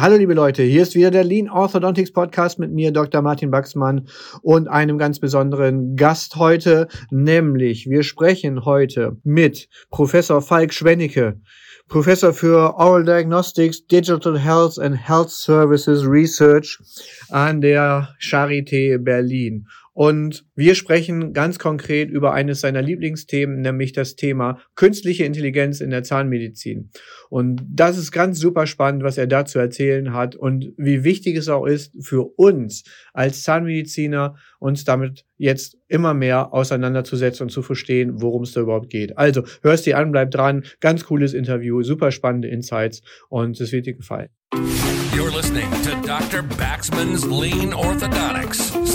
Hallo liebe Leute, hier ist wieder der Lean Orthodontics Podcast mit mir, Dr. Martin Baxmann und einem ganz besonderen Gast heute, nämlich wir sprechen heute mit Professor Falk Schwennecke, Professor für Oral Diagnostics, Digital Health and Health Services Research an der Charité Berlin. Und wir sprechen ganz konkret über eines seiner Lieblingsthemen, nämlich das Thema künstliche Intelligenz in der Zahnmedizin. Und das ist ganz super spannend, was er da zu erzählen hat und wie wichtig es auch ist für uns als Zahnmediziner, uns damit jetzt immer mehr auseinanderzusetzen und zu verstehen, worum es da überhaupt geht. Also hörst dir an, bleib dran. Ganz cooles Interview, super spannende Insights und es wird dir gefallen. You're listening to Dr. Baxman's Lean Orthodontics.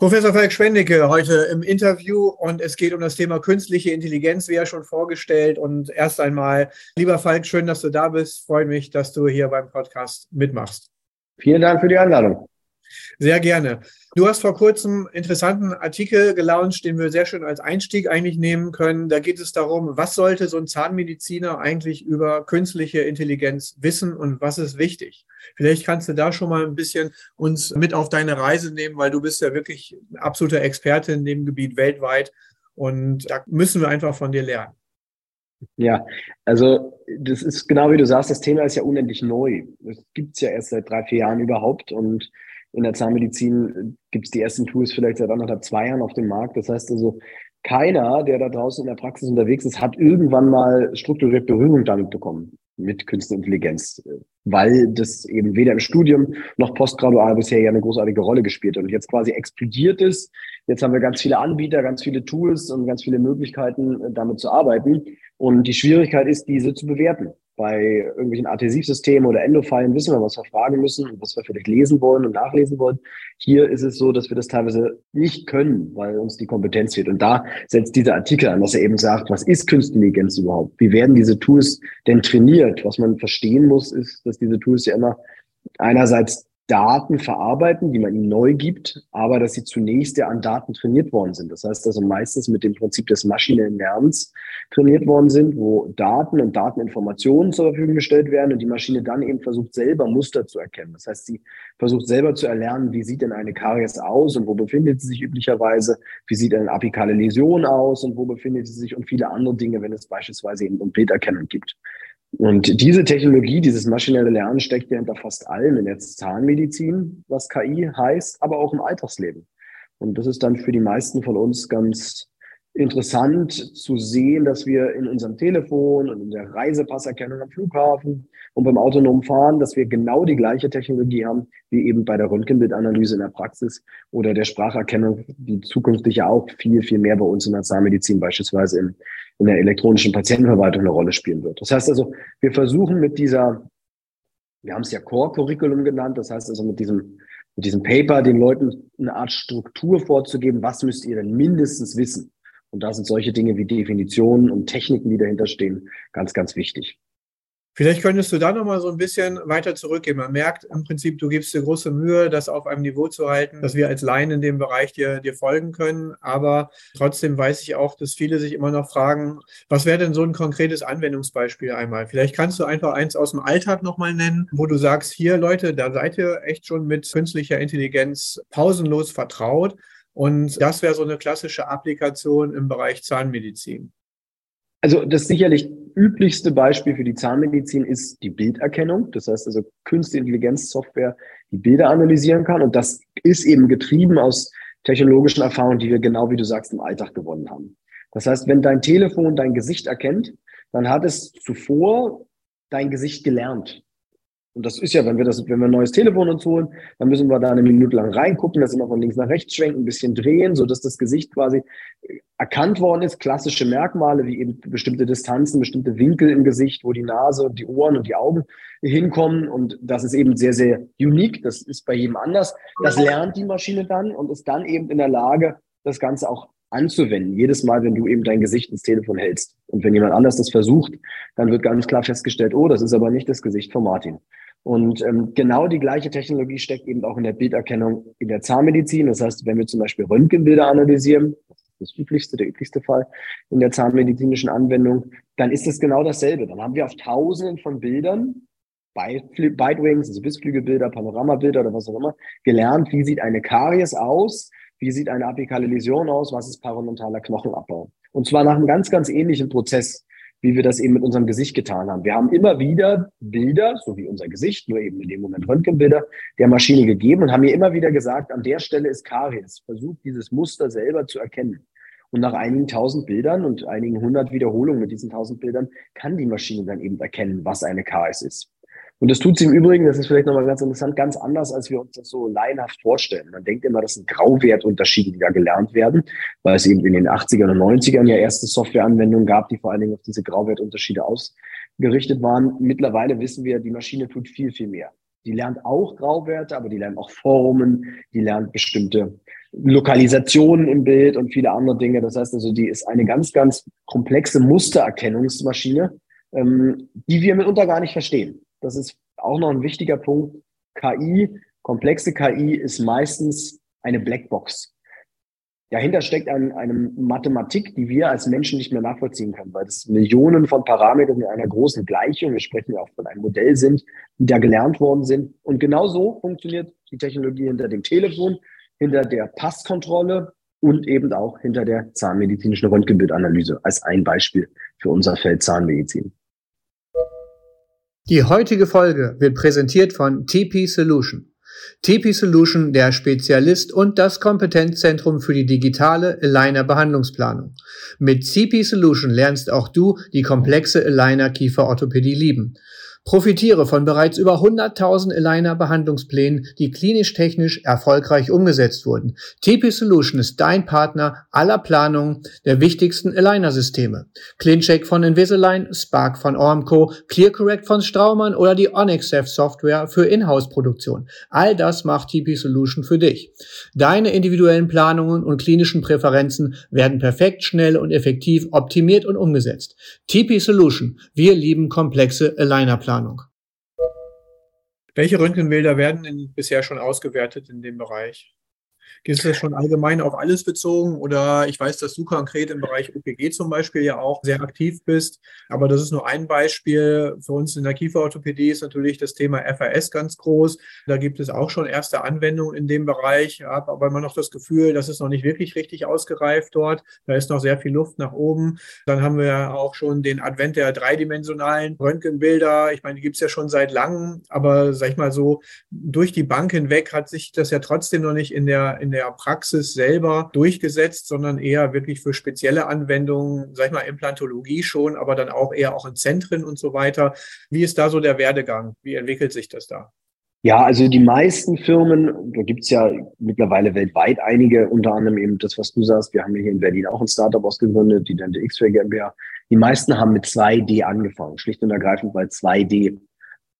Professor Falk Schwendecke heute im Interview und es geht um das Thema künstliche Intelligenz, wie ja schon vorgestellt. Und erst einmal, lieber Falk, schön, dass du da bist. Freue mich, dass du hier beim Podcast mitmachst. Vielen Dank für die Einladung. Sehr gerne. Du hast vor kurzem einen interessanten Artikel gelauncht, den wir sehr schön als Einstieg eigentlich nehmen können. Da geht es darum, was sollte so ein Zahnmediziner eigentlich über künstliche Intelligenz wissen und was ist wichtig? Vielleicht kannst du da schon mal ein bisschen uns mit auf deine Reise nehmen, weil du bist ja wirklich ein absoluter Experte in dem Gebiet weltweit und da müssen wir einfach von dir lernen. Ja, also das ist genau wie du sagst, das Thema ist ja unendlich neu. Das gibt es ja erst seit drei, vier Jahren überhaupt und in der Zahnmedizin gibt es die ersten Tools vielleicht seit anderthalb, zwei Jahren auf dem Markt. Das heißt also, keiner, der da draußen in der Praxis unterwegs ist, hat irgendwann mal strukturiert Berührung damit bekommen, mit Künstliche Intelligenz, weil das eben weder im Studium noch postgradual bisher ja eine großartige Rolle gespielt hat und jetzt quasi explodiert ist. Jetzt haben wir ganz viele Anbieter, ganz viele Tools und ganz viele Möglichkeiten, damit zu arbeiten. Und die Schwierigkeit ist, diese zu bewerten bei irgendwelchen Adhäsivsystemen oder Endophilen wissen wir, was wir fragen müssen und was wir vielleicht lesen wollen und nachlesen wollen. Hier ist es so, dass wir das teilweise nicht können, weil uns die Kompetenz fehlt. Und da setzt dieser Artikel an, dass er eben sagt, was ist Künstliche Intelligenz überhaupt? Wie werden diese Tools denn trainiert? Was man verstehen muss, ist, dass diese Tools ja immer einerseits Daten verarbeiten, die man ihnen neu gibt, aber dass sie zunächst ja an Daten trainiert worden sind. Das heißt also meistens mit dem Prinzip des maschinellen Lernens trainiert worden sind, wo Daten und Dateninformationen zur Verfügung gestellt werden und die Maschine dann eben versucht, selber Muster zu erkennen. Das heißt, sie versucht selber zu erlernen, wie sieht denn eine Karies aus und wo befindet sie sich üblicherweise, wie sieht eine apikale Läsion aus und wo befindet sie sich und viele andere Dinge, wenn es beispielsweise eben um Bilderkennung gibt. Und diese Technologie, dieses maschinelle Lernen steckt ja hinter fast allem in der Zahnmedizin, was KI heißt, aber auch im Alltagsleben. Und das ist dann für die meisten von uns ganz interessant zu sehen, dass wir in unserem Telefon und in der Reisepasserkennung am Flughafen und beim autonomen Fahren, dass wir genau die gleiche Technologie haben, wie eben bei der Röntgenbildanalyse in der Praxis oder der Spracherkennung, die zukünftig ja auch viel, viel mehr bei uns in der Zahnmedizin beispielsweise in, in der elektronischen Patientenverwaltung eine Rolle spielen wird. Das heißt also, wir versuchen mit dieser, wir haben es ja Core-Curriculum genannt, das heißt also mit diesem, mit diesem Paper den Leuten eine Art Struktur vorzugeben, was müsst ihr denn mindestens wissen? Und da sind solche Dinge wie Definitionen und Techniken, die dahinter stehen, ganz, ganz wichtig. Vielleicht könntest du da noch mal so ein bisschen weiter zurückgehen. Man merkt im Prinzip, du gibst dir große Mühe, das auf einem Niveau zu halten, dass wir als Laien in dem Bereich dir, dir folgen können. Aber trotzdem weiß ich auch, dass viele sich immer noch fragen, was wäre denn so ein konkretes Anwendungsbeispiel einmal? Vielleicht kannst du einfach eins aus dem Alltag noch mal nennen, wo du sagst, hier Leute, da seid ihr echt schon mit künstlicher Intelligenz pausenlos vertraut. Und das wäre so eine klassische Applikation im Bereich Zahnmedizin. Also das sicherlich üblichste Beispiel für die Zahnmedizin ist die Bilderkennung. Das heißt also Künstliche Intelligenzsoftware, die Bilder analysieren kann. Und das ist eben getrieben aus technologischen Erfahrungen, die wir genau wie du sagst im Alltag gewonnen haben. Das heißt, wenn dein Telefon dein Gesicht erkennt, dann hat es zuvor dein Gesicht gelernt. Und das ist ja, wenn wir das, wenn wir ein neues Telefon uns holen, dann müssen wir da eine Minute lang reingucken, das immer von links nach rechts schwenken, ein bisschen drehen, so dass das Gesicht quasi erkannt worden ist. Klassische Merkmale wie eben bestimmte Distanzen, bestimmte Winkel im Gesicht, wo die Nase und die Ohren und die Augen hinkommen. Und das ist eben sehr, sehr unique. Das ist bei jedem anders. Das lernt die Maschine dann und ist dann eben in der Lage, das Ganze auch anzuwenden. Jedes Mal, wenn du eben dein Gesicht ins Telefon hältst. Und wenn jemand anders das versucht, dann wird ganz klar festgestellt, oh, das ist aber nicht das Gesicht von Martin. Und ähm, genau die gleiche Technologie steckt eben auch in der Bilderkennung in der Zahnmedizin. Das heißt, wenn wir zum Beispiel Röntgenbilder analysieren, das ist das üblichste, der üblichste Fall in der zahnmedizinischen Anwendung, dann ist es genau dasselbe. Dann haben wir auf Tausenden von Bildern, Bitewings, also Bissflügelbilder, Panoramabilder oder was auch immer, gelernt, wie sieht eine Karies aus, wie sieht eine apikale Läsion aus, was ist parodontaler Knochenabbau. Und zwar nach einem ganz, ganz ähnlichen Prozess wie wir das eben mit unserem Gesicht getan haben. Wir haben immer wieder Bilder, so wie unser Gesicht, nur eben in dem Moment Röntgenbilder, der Maschine gegeben und haben mir immer wieder gesagt, an der Stelle ist Karies. Versucht dieses Muster selber zu erkennen. Und nach einigen tausend Bildern und einigen hundert Wiederholungen mit diesen tausend Bildern kann die Maschine dann eben erkennen, was eine Karies ist. Und das tut sie im Übrigen, das ist vielleicht nochmal ganz interessant, ganz anders, als wir uns das so laienhaft vorstellen. Man denkt immer, das sind Grauwertunterschiede, die da gelernt werden, weil es eben in den 80ern und 90ern ja erste Softwareanwendungen gab, die vor allen Dingen auf diese Grauwertunterschiede ausgerichtet waren. Mittlerweile wissen wir, die Maschine tut viel, viel mehr. Die lernt auch Grauwerte, aber die lernt auch Formen, die lernt bestimmte Lokalisationen im Bild und viele andere Dinge. Das heißt also, die ist eine ganz, ganz komplexe Mustererkennungsmaschine, ähm, die wir mitunter gar nicht verstehen. Das ist auch noch ein wichtiger Punkt. KI, komplexe KI ist meistens eine Blackbox. Dahinter steckt ein, eine Mathematik, die wir als Menschen nicht mehr nachvollziehen können, weil es Millionen von Parametern in einer großen Gleichung, wir sprechen ja auch von einem Modell sind, die da gelernt worden sind. Und genau so funktioniert die Technologie hinter dem Telefon, hinter der Passkontrolle und eben auch hinter der zahnmedizinischen Röntgenbildanalyse als ein Beispiel für unser Feld Zahnmedizin. Die heutige Folge wird präsentiert von TP Solution. TP Solution, der Spezialist und das Kompetenzzentrum für die digitale Aligner Behandlungsplanung. Mit CP Solution lernst auch du die komplexe Aligner Kieferorthopädie lieben. Profitiere von bereits über 100.000 Aligner-Behandlungsplänen, die klinisch-technisch erfolgreich umgesetzt wurden. TP Solution ist dein Partner aller Planungen der wichtigsten Aligner-Systeme. CleanCheck von Invisalign, Spark von Ormco, ClearCorrect von Straumann oder die OnyxSafe Software für Inhouse-Produktion. All das macht TP Solution für dich. Deine individuellen Planungen und klinischen Präferenzen werden perfekt, schnell und effektiv optimiert und umgesetzt. TP Solution. Wir lieben komplexe Aligner-Planungen. Planung. Welche Röntgenbilder werden denn bisher schon ausgewertet in dem Bereich? Ist das schon allgemein auf alles bezogen? Oder ich weiß, dass du konkret im Bereich OPG zum Beispiel ja auch sehr aktiv bist. Aber das ist nur ein Beispiel. Für uns in der Kieferorthopädie ist natürlich das Thema FAS ganz groß. Da gibt es auch schon erste Anwendungen in dem Bereich. Ich habe aber immer noch das Gefühl, das ist noch nicht wirklich richtig ausgereift dort. Da ist noch sehr viel Luft nach oben. Dann haben wir auch schon den Advent der dreidimensionalen Röntgenbilder. Ich meine, die gibt es ja schon seit langem. Aber sag ich mal so, durch die Bank hinweg hat sich das ja trotzdem noch nicht in der, in der Praxis selber durchgesetzt, sondern eher wirklich für spezielle Anwendungen, sag ich mal, Implantologie schon, aber dann auch eher auch in Zentren und so weiter. Wie ist da so der Werdegang? Wie entwickelt sich das da? Ja, also die meisten Firmen, da gibt's ja mittlerweile weltweit einige, unter anderem eben das, was du sagst, wir haben hier in Berlin auch ein Startup ausgegründet, die Dente X-Ray GmbH. Die meisten haben mit 2D angefangen, schlicht und ergreifend, weil 2D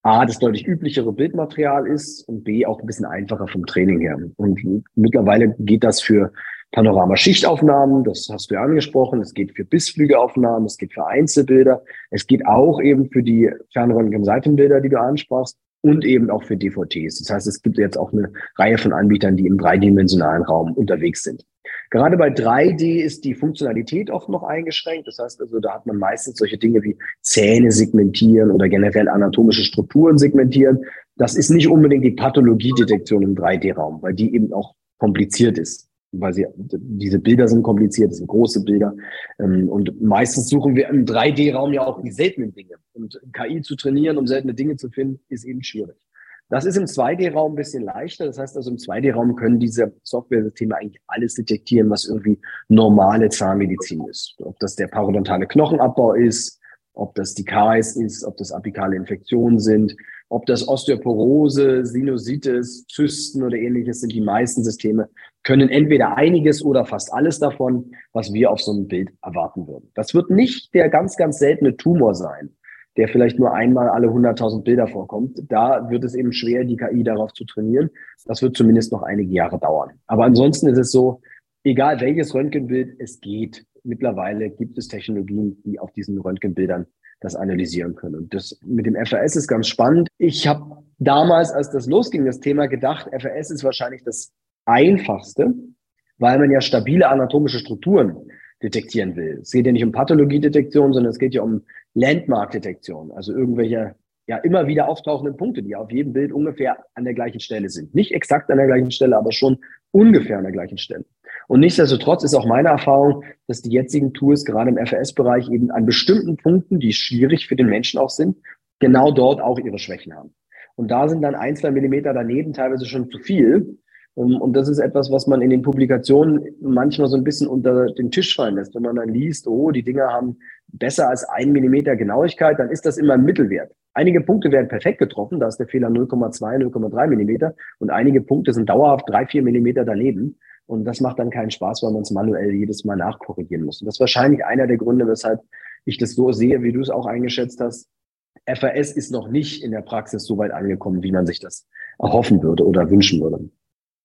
A, das deutlich üblichere Bildmaterial ist und B, auch ein bisschen einfacher vom Training her. Und mittlerweile geht das für Panorama-Schichtaufnahmen, das hast du ja angesprochen, es geht für Bissflügeaufnahmen, es geht für Einzelbilder, es geht auch eben für die Fernröntgen-Seitenbilder, die du ansprachst und eben auch für DVTs. Das heißt, es gibt jetzt auch eine Reihe von Anbietern, die im dreidimensionalen Raum unterwegs sind. Gerade bei 3D ist die Funktionalität oft noch eingeschränkt. Das heißt also, da hat man meistens solche Dinge wie Zähne segmentieren oder generell anatomische Strukturen segmentieren. Das ist nicht unbedingt die Pathologiedetektion im 3D-Raum, weil die eben auch kompliziert ist. Weil sie, diese Bilder sind kompliziert, das sind große Bilder. Ähm, und meistens suchen wir im 3D-Raum ja auch die seltenen Dinge. Und KI zu trainieren, um seltene Dinge zu finden, ist eben schwierig. Das ist im 2D-Raum ein bisschen leichter. Das heißt also, im 2D-Raum können diese Software-Systeme eigentlich alles detektieren, was irgendwie normale Zahnmedizin ist. Ob das der parodontale Knochenabbau ist, ob das die Karies ist, ob das apikale Infektionen sind. Ob das Osteoporose, Sinusitis, Zysten oder ähnliches sind, die meisten Systeme können entweder einiges oder fast alles davon, was wir auf so einem Bild erwarten würden. Das wird nicht der ganz, ganz seltene Tumor sein, der vielleicht nur einmal alle 100.000 Bilder vorkommt. Da wird es eben schwer, die KI darauf zu trainieren. Das wird zumindest noch einige Jahre dauern. Aber ansonsten ist es so, egal welches Röntgenbild es geht, mittlerweile gibt es Technologien, die auf diesen Röntgenbildern das analysieren können. Und das mit dem FRS ist ganz spannend. Ich habe damals, als das losging, das Thema gedacht, FRS ist wahrscheinlich das einfachste, weil man ja stabile anatomische Strukturen detektieren will. Es geht ja nicht um Pathologiedetektion, sondern es geht ja um Landmark-Detektion, also irgendwelche ja immer wieder auftauchenden Punkte, die auf jedem Bild ungefähr an der gleichen Stelle sind. Nicht exakt an der gleichen Stelle, aber schon ungefähr an der gleichen Stelle. Und nichtsdestotrotz ist auch meine Erfahrung, dass die jetzigen Tools gerade im FRS-Bereich eben an bestimmten Punkten, die schwierig für den Menschen auch sind, genau dort auch ihre Schwächen haben. Und da sind dann ein, zwei Millimeter daneben teilweise schon zu viel. Und das ist etwas, was man in den Publikationen manchmal so ein bisschen unter den Tisch fallen lässt. Wenn man dann liest, oh, die Dinger haben besser als ein Millimeter Genauigkeit, dann ist das immer ein Mittelwert. Einige Punkte werden perfekt getroffen, da ist der Fehler 0,2, 0,3 Millimeter und einige Punkte sind dauerhaft drei, vier Millimeter daneben. Und das macht dann keinen Spaß, weil man es manuell jedes Mal nachkorrigieren muss. Und das ist wahrscheinlich einer der Gründe, weshalb ich das so sehe, wie du es auch eingeschätzt hast. FAS ist noch nicht in der Praxis so weit angekommen, wie man sich das erhoffen würde oder wünschen würde.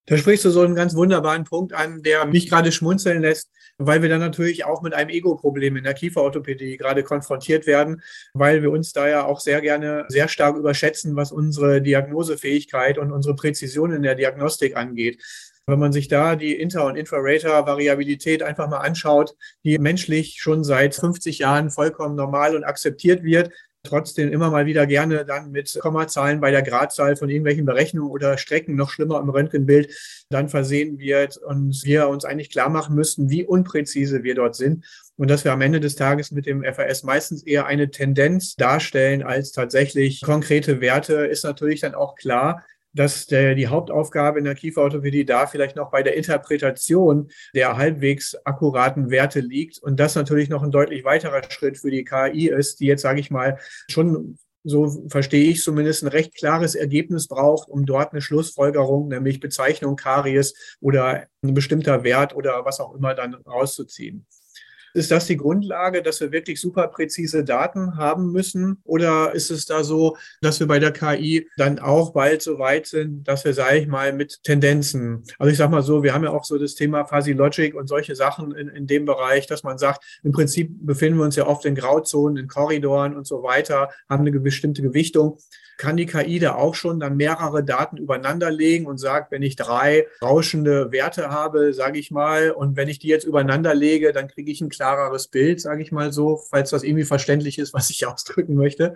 Da sprichst du so einen ganz wunderbaren Punkt an, der mich gerade schmunzeln lässt, weil wir dann natürlich auch mit einem Ego-Problem in der Kieferorthopädie gerade konfrontiert werden, weil wir uns da ja auch sehr gerne sehr stark überschätzen, was unsere Diagnosefähigkeit und unsere Präzision in der Diagnostik angeht. Wenn man sich da die Inter- und Infrarater-Variabilität einfach mal anschaut, die menschlich schon seit 50 Jahren vollkommen normal und akzeptiert wird, trotzdem immer mal wieder gerne dann mit Kommazahlen bei der Gradzahl von irgendwelchen Berechnungen oder Strecken, noch schlimmer im Röntgenbild, dann versehen wird und wir uns eigentlich klar machen müssten, wie unpräzise wir dort sind. Und dass wir am Ende des Tages mit dem FAS meistens eher eine Tendenz darstellen als tatsächlich konkrete Werte, ist natürlich dann auch klar, dass der, die Hauptaufgabe in der Kieferorthopädie da vielleicht noch bei der Interpretation der halbwegs akkuraten Werte liegt und das natürlich noch ein deutlich weiterer Schritt für die KI ist, die jetzt, sage ich mal, schon so verstehe ich zumindest, ein recht klares Ergebnis braucht, um dort eine Schlussfolgerung, nämlich Bezeichnung Karies oder ein bestimmter Wert oder was auch immer dann rauszuziehen. Ist das die Grundlage, dass wir wirklich super präzise Daten haben müssen? Oder ist es da so, dass wir bei der KI dann auch bald so weit sind, dass wir, sage ich mal, mit Tendenzen, also ich sage mal so, wir haben ja auch so das Thema Fuzzy Logic und solche Sachen in, in dem Bereich, dass man sagt, im Prinzip befinden wir uns ja oft in Grauzonen, in Korridoren und so weiter, haben eine bestimmte Gewichtung kann die KI da auch schon dann mehrere Daten übereinander legen und sagt, wenn ich drei rauschende Werte habe, sage ich mal, und wenn ich die jetzt übereinander lege, dann kriege ich ein klareres Bild, sage ich mal so, falls das irgendwie verständlich ist, was ich ausdrücken möchte.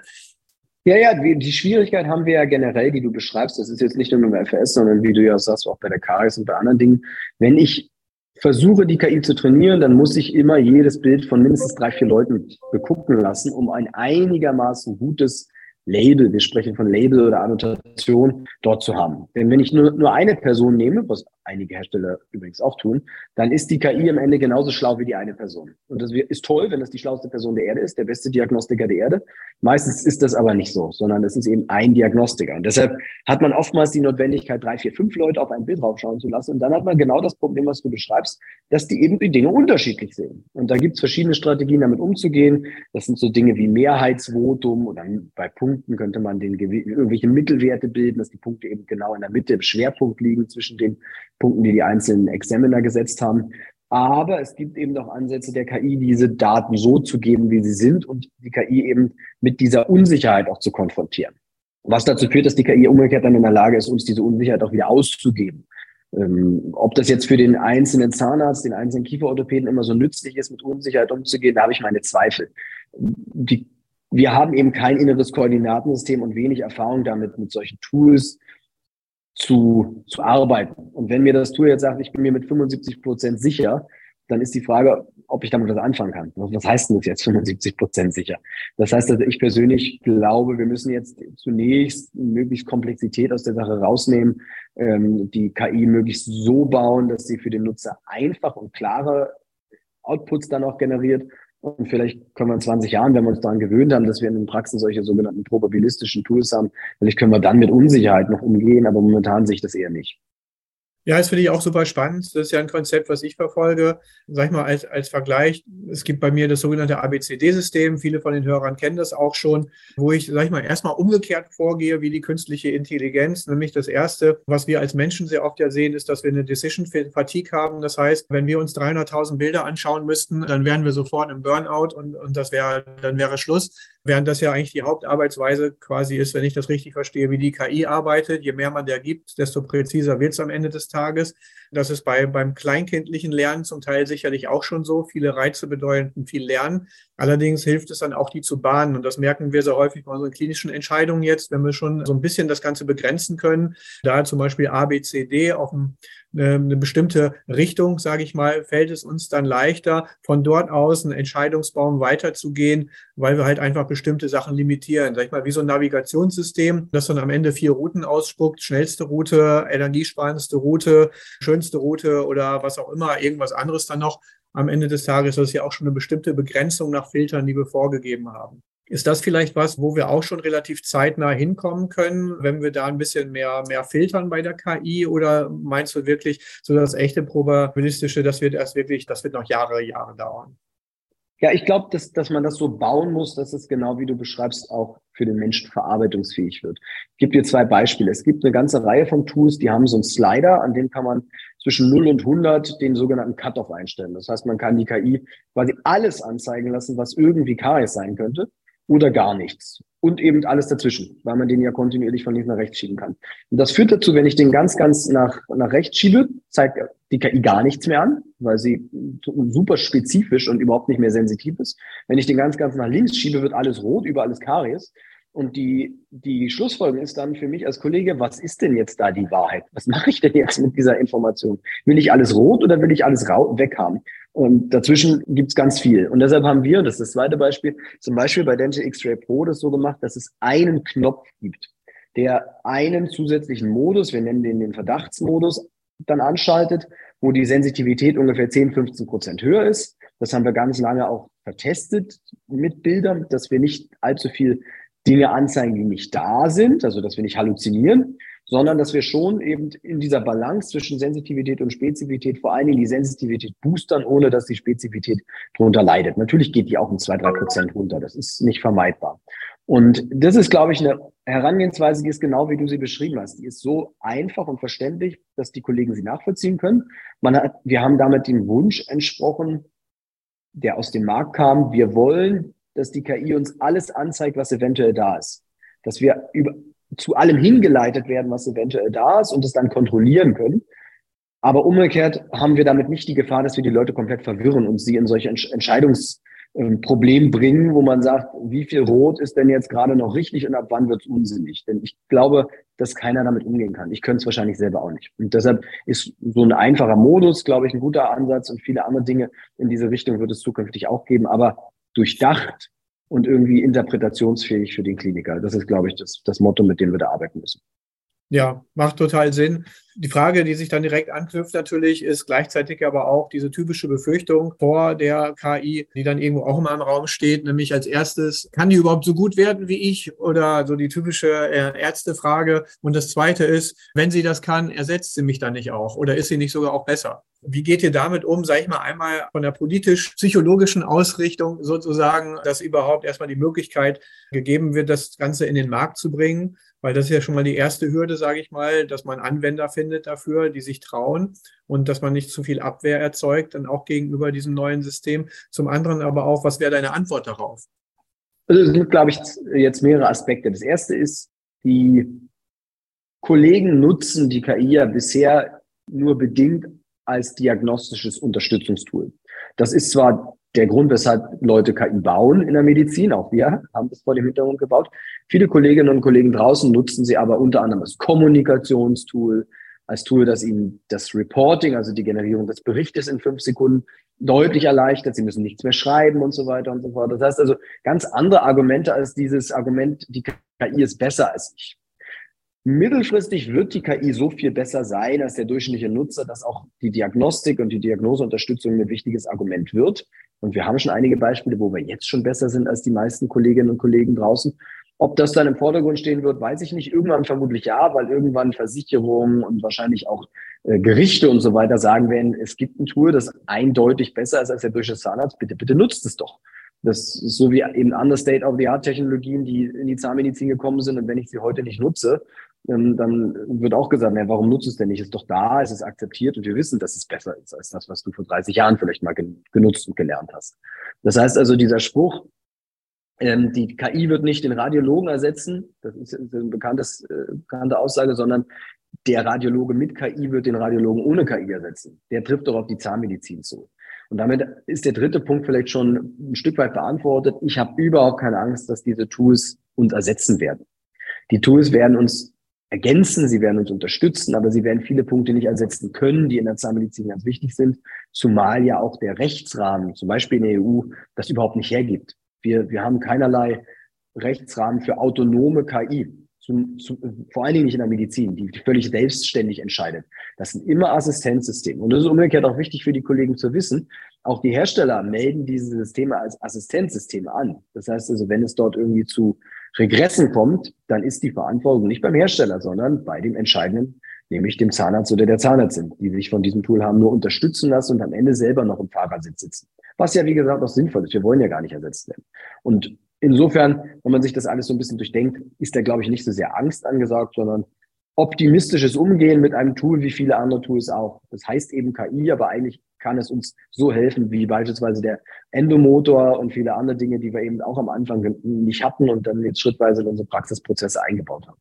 Ja, ja, die Schwierigkeit haben wir ja generell, die du beschreibst. Das ist jetzt nicht nur beim FS, sondern wie du ja sagst, auch bei der KS und bei anderen Dingen. Wenn ich versuche, die KI zu trainieren, dann muss ich immer jedes Bild von mindestens drei, vier Leuten begucken lassen, um ein einigermaßen gutes Label, wir sprechen von Label oder Annotation, dort zu haben. Denn wenn ich nur, nur eine Person nehme, was einige Hersteller übrigens auch tun, dann ist die KI am Ende genauso schlau wie die eine Person. Und das ist toll, wenn das die schlauste Person der Erde ist, der beste Diagnostiker der Erde. Meistens ist das aber nicht so, sondern es ist eben ein Diagnostiker. Und deshalb hat man oftmals die Notwendigkeit, drei, vier, fünf Leute auf ein Bild draufschauen zu lassen. Und dann hat man genau das Problem, was du beschreibst, dass die eben die Dinge unterschiedlich sehen. Und da gibt es verschiedene Strategien, damit umzugehen. Das sind so Dinge wie Mehrheitsvotum oder bei Punkten könnte man den irgendwelche Mittelwerte bilden, dass die Punkte eben genau in der Mitte im Schwerpunkt liegen zwischen den Punkten, die die einzelnen Examiner gesetzt haben. Aber es gibt eben noch Ansätze der KI, diese Daten so zu geben, wie sie sind und die KI eben mit dieser Unsicherheit auch zu konfrontieren. Was dazu führt, dass die KI umgekehrt dann in der Lage ist, uns diese Unsicherheit auch wieder auszugeben. Ähm, ob das jetzt für den einzelnen Zahnarzt, den einzelnen Kieferorthopäden immer so nützlich ist, mit Unsicherheit umzugehen, da habe ich meine Zweifel. Die, wir haben eben kein inneres Koordinatensystem und wenig Erfahrung damit, mit solchen Tools zu, zu arbeiten. Und wenn mir das Tool jetzt sagt, ich bin mir mit 75 Prozent sicher, dann ist die Frage, ob ich damit was anfangen kann. Was heißt denn das jetzt 75 Prozent sicher? Das heißt, dass ich persönlich glaube, wir müssen jetzt zunächst möglichst Komplexität aus der Sache rausnehmen, ähm, die KI möglichst so bauen, dass sie für den Nutzer einfach und klare Outputs dann auch generiert Und vielleicht können wir in 20 Jahren, wenn wir uns daran gewöhnt haben, dass wir in den Praxen solche sogenannten probabilistischen Tools haben, vielleicht können wir dann mit Unsicherheit noch umgehen, aber momentan sehe ich das eher nicht. Ja, das finde ich auch super spannend. Das ist ja ein Konzept, was ich verfolge. Sag ich mal als, als Vergleich, es gibt bei mir das sogenannte ABCD-System. Viele von den Hörern kennen das auch schon, wo ich, sag ich mal, erstmal umgekehrt vorgehe wie die künstliche Intelligenz. Nämlich das Erste, was wir als Menschen sehr oft ja sehen, ist, dass wir eine Decision Fatigue haben. Das heißt, wenn wir uns 300.000 Bilder anschauen müssten, dann wären wir sofort im Burnout und, und das wäre, dann wäre Schluss. Während das ja eigentlich die Hauptarbeitsweise quasi ist, wenn ich das richtig verstehe, wie die KI arbeitet. Je mehr man der gibt, desto präziser wird es am Ende des Tages. Das ist bei, beim kleinkindlichen Lernen zum Teil sicherlich auch schon so. Viele Reize bedeuten viel Lernen. Allerdings hilft es dann auch, die zu bahnen. Und das merken wir sehr häufig bei unseren klinischen Entscheidungen jetzt, wenn wir schon so ein bisschen das Ganze begrenzen können. Da zum Beispiel A, B, C, D auf ein eine bestimmte Richtung, sage ich mal, fällt es uns dann leichter, von dort aus einen Entscheidungsbaum weiterzugehen, weil wir halt einfach bestimmte Sachen limitieren. Sag ich mal, wie so ein Navigationssystem, das dann am Ende vier Routen ausspuckt, schnellste Route, energiesparendste Route, schönste Route oder was auch immer, irgendwas anderes dann noch. Am Ende des Tages das ist ja auch schon eine bestimmte Begrenzung nach Filtern, die wir vorgegeben haben. Ist das vielleicht was, wo wir auch schon relativ zeitnah hinkommen können, wenn wir da ein bisschen mehr, mehr filtern bei der KI? Oder meinst du wirklich, so das echte Probabilistische, das wird erst wirklich, das wird noch Jahre, Jahre dauern? Ja, ich glaube, dass, dass man das so bauen muss, dass es genau wie du beschreibst auch für den Menschen verarbeitungsfähig wird. Ich gebe dir zwei Beispiele. Es gibt eine ganze Reihe von Tools, die haben so einen Slider, an dem kann man zwischen 0 und 100 den sogenannten Cut-off einstellen. Das heißt, man kann die KI quasi alles anzeigen lassen, was irgendwie Karies sein könnte oder gar nichts. Und eben alles dazwischen, weil man den ja kontinuierlich von links nach rechts schieben kann. Und das führt dazu, wenn ich den ganz, ganz nach, nach rechts schiebe, zeigt die KI gar nichts mehr an, weil sie super spezifisch und überhaupt nicht mehr sensitiv ist. Wenn ich den ganz, ganz nach links schiebe, wird alles rot, überall ist Karies. Und die, die Schlussfolgerung ist dann für mich als Kollege, was ist denn jetzt da die Wahrheit? Was mache ich denn jetzt mit dieser Information? Will ich alles rot oder will ich alles weg haben? Und dazwischen gibt's ganz viel. Und deshalb haben wir, das ist das zweite Beispiel, zum Beispiel bei Dental X-Ray Pro das so gemacht, dass es einen Knopf gibt, der einen zusätzlichen Modus, wir nennen den den Verdachtsmodus, dann anschaltet, wo die Sensitivität ungefähr 10, 15 Prozent höher ist. Das haben wir ganz lange auch vertestet mit Bildern, dass wir nicht allzu viel Dinge anzeigen, die nicht da sind, also dass wir nicht halluzinieren, sondern dass wir schon eben in dieser Balance zwischen Sensitivität und Spezifität vor allen Dingen die Sensitivität boostern, ohne dass die Spezifität darunter leidet. Natürlich geht die auch um zwei, drei Prozent runter. Das ist nicht vermeidbar. Und das ist, glaube ich, eine Herangehensweise, die ist genau wie du sie beschrieben hast. Die ist so einfach und verständlich, dass die Kollegen sie nachvollziehen können. Man hat, wir haben damit den Wunsch entsprochen, der aus dem Markt kam. Wir wollen, dass die KI uns alles anzeigt, was eventuell da ist. Dass wir über, zu allem hingeleitet werden, was eventuell da ist und es dann kontrollieren können. Aber umgekehrt haben wir damit nicht die Gefahr, dass wir die Leute komplett verwirren und sie in solche Entscheidungsprobleme bringen, wo man sagt, wie viel Rot ist denn jetzt gerade noch richtig und ab wann wird es unsinnig? Denn ich glaube, dass keiner damit umgehen kann. Ich könnte es wahrscheinlich selber auch nicht. Und deshalb ist so ein einfacher Modus, glaube ich, ein guter Ansatz und viele andere Dinge in diese Richtung wird es zukünftig auch geben. Aber durchdacht und irgendwie interpretationsfähig für den Kliniker. Das ist, glaube ich, das, das Motto, mit dem wir da arbeiten müssen. Ja, macht total Sinn. Die Frage, die sich dann direkt anknüpft natürlich, ist gleichzeitig aber auch diese typische Befürchtung vor der KI, die dann irgendwo auch immer im Raum steht, nämlich als erstes, kann die überhaupt so gut werden wie ich? Oder so die typische äh, Ärztefrage. Und das zweite ist, wenn sie das kann, ersetzt sie mich dann nicht auch? Oder ist sie nicht sogar auch besser? Wie geht ihr damit um, sage ich mal einmal von der politisch-psychologischen Ausrichtung sozusagen, dass überhaupt erstmal die Möglichkeit gegeben wird, das Ganze in den Markt zu bringen? Weil das ist ja schon mal die erste Hürde, sage ich mal, dass man Anwender findet dafür, die sich trauen und dass man nicht zu viel Abwehr erzeugt, dann auch gegenüber diesem neuen System. Zum anderen aber auch, was wäre deine Antwort darauf? Also es sind, glaube ich, jetzt mehrere Aspekte. Das erste ist, die Kollegen nutzen die KI ja bisher nur bedingt als diagnostisches Unterstützungstool. Das ist zwar der Grund, weshalb Leute KI bauen in der Medizin, auch wir haben das vor dem Hintergrund gebaut. Viele Kolleginnen und Kollegen draußen nutzen sie aber unter anderem als Kommunikationstool, als Tool, das ihnen das Reporting, also die Generierung des Berichtes in fünf Sekunden deutlich erleichtert. Sie müssen nichts mehr schreiben und so weiter und so fort. Das heißt also ganz andere Argumente als dieses Argument, die KI ist besser als ich. Mittelfristig wird die KI so viel besser sein als der durchschnittliche Nutzer, dass auch die Diagnostik und die Diagnoseunterstützung ein wichtiges Argument wird. Und wir haben schon einige Beispiele, wo wir jetzt schon besser sind als die meisten Kolleginnen und Kollegen draußen. Ob das dann im Vordergrund stehen wird, weiß ich nicht. Irgendwann vermutlich ja, weil irgendwann Versicherungen und wahrscheinlich auch äh, Gerichte und so weiter sagen werden, es gibt ein Tool, das eindeutig besser ist als der durchschnittliche Zahnarzt. Bitte, bitte nutzt es doch. Das ist so wie eben andere State-of-the-Art-Technologien, die in die Zahnmedizin gekommen sind. Und wenn ich sie heute nicht nutze, ähm, dann wird auch gesagt, na, warum nutzt es denn nicht? Ist doch da, es ist akzeptiert und wir wissen, dass es besser ist als das, was du vor 30 Jahren vielleicht mal genutzt und gelernt hast. Das heißt also, dieser Spruch, ähm, die KI wird nicht den Radiologen ersetzen, das ist eine bekanntes, äh, bekannte Aussage, sondern der Radiologe mit KI wird den Radiologen ohne KI ersetzen. Der trifft doch auf die Zahnmedizin zu. Und damit ist der dritte Punkt vielleicht schon ein Stück weit beantwortet. Ich habe überhaupt keine Angst, dass diese Tools uns ersetzen werden. Die Tools werden uns ergänzen, sie werden uns unterstützen, aber sie werden viele Punkte nicht ersetzen können, die in der Zahnmedizin ganz wichtig sind, zumal ja auch der Rechtsrahmen, zum Beispiel in der EU, das überhaupt nicht hergibt. Wir, wir haben keinerlei Rechtsrahmen für autonome KI zu, zu, vor allen Dingen nicht in der Medizin, die, die völlig selbstständig entscheidet. Das sind immer Assistenzsysteme. Und das ist umgekehrt auch wichtig für die Kollegen zu wissen. Auch die Hersteller melden diese Systeme als Assistenzsysteme an. Das heißt also, wenn es dort irgendwie zu Regressen kommt, dann ist die Verantwortung nicht beim Hersteller, sondern bei dem Entscheidenden, nämlich dem Zahnarzt oder der Zahnärztin, die sich von diesem Tool haben nur unterstützen lassen und am Ende selber noch im Fahrersitz sitzen. Was ja, wie gesagt, auch sinnvoll ist. Wir wollen ja gar nicht ersetzt werden. Und insofern, wenn man sich das alles so ein bisschen durchdenkt, ist da, glaube ich, nicht so sehr Angst angesagt, sondern optimistisches Umgehen mit einem Tool wie viele andere Tools auch. Das heißt eben KI, aber eigentlich kann es uns so helfen, wie beispielsweise der Endomotor und viele andere Dinge, die wir eben auch am Anfang nicht hatten und dann jetzt schrittweise in unsere Praxisprozesse eingebaut haben.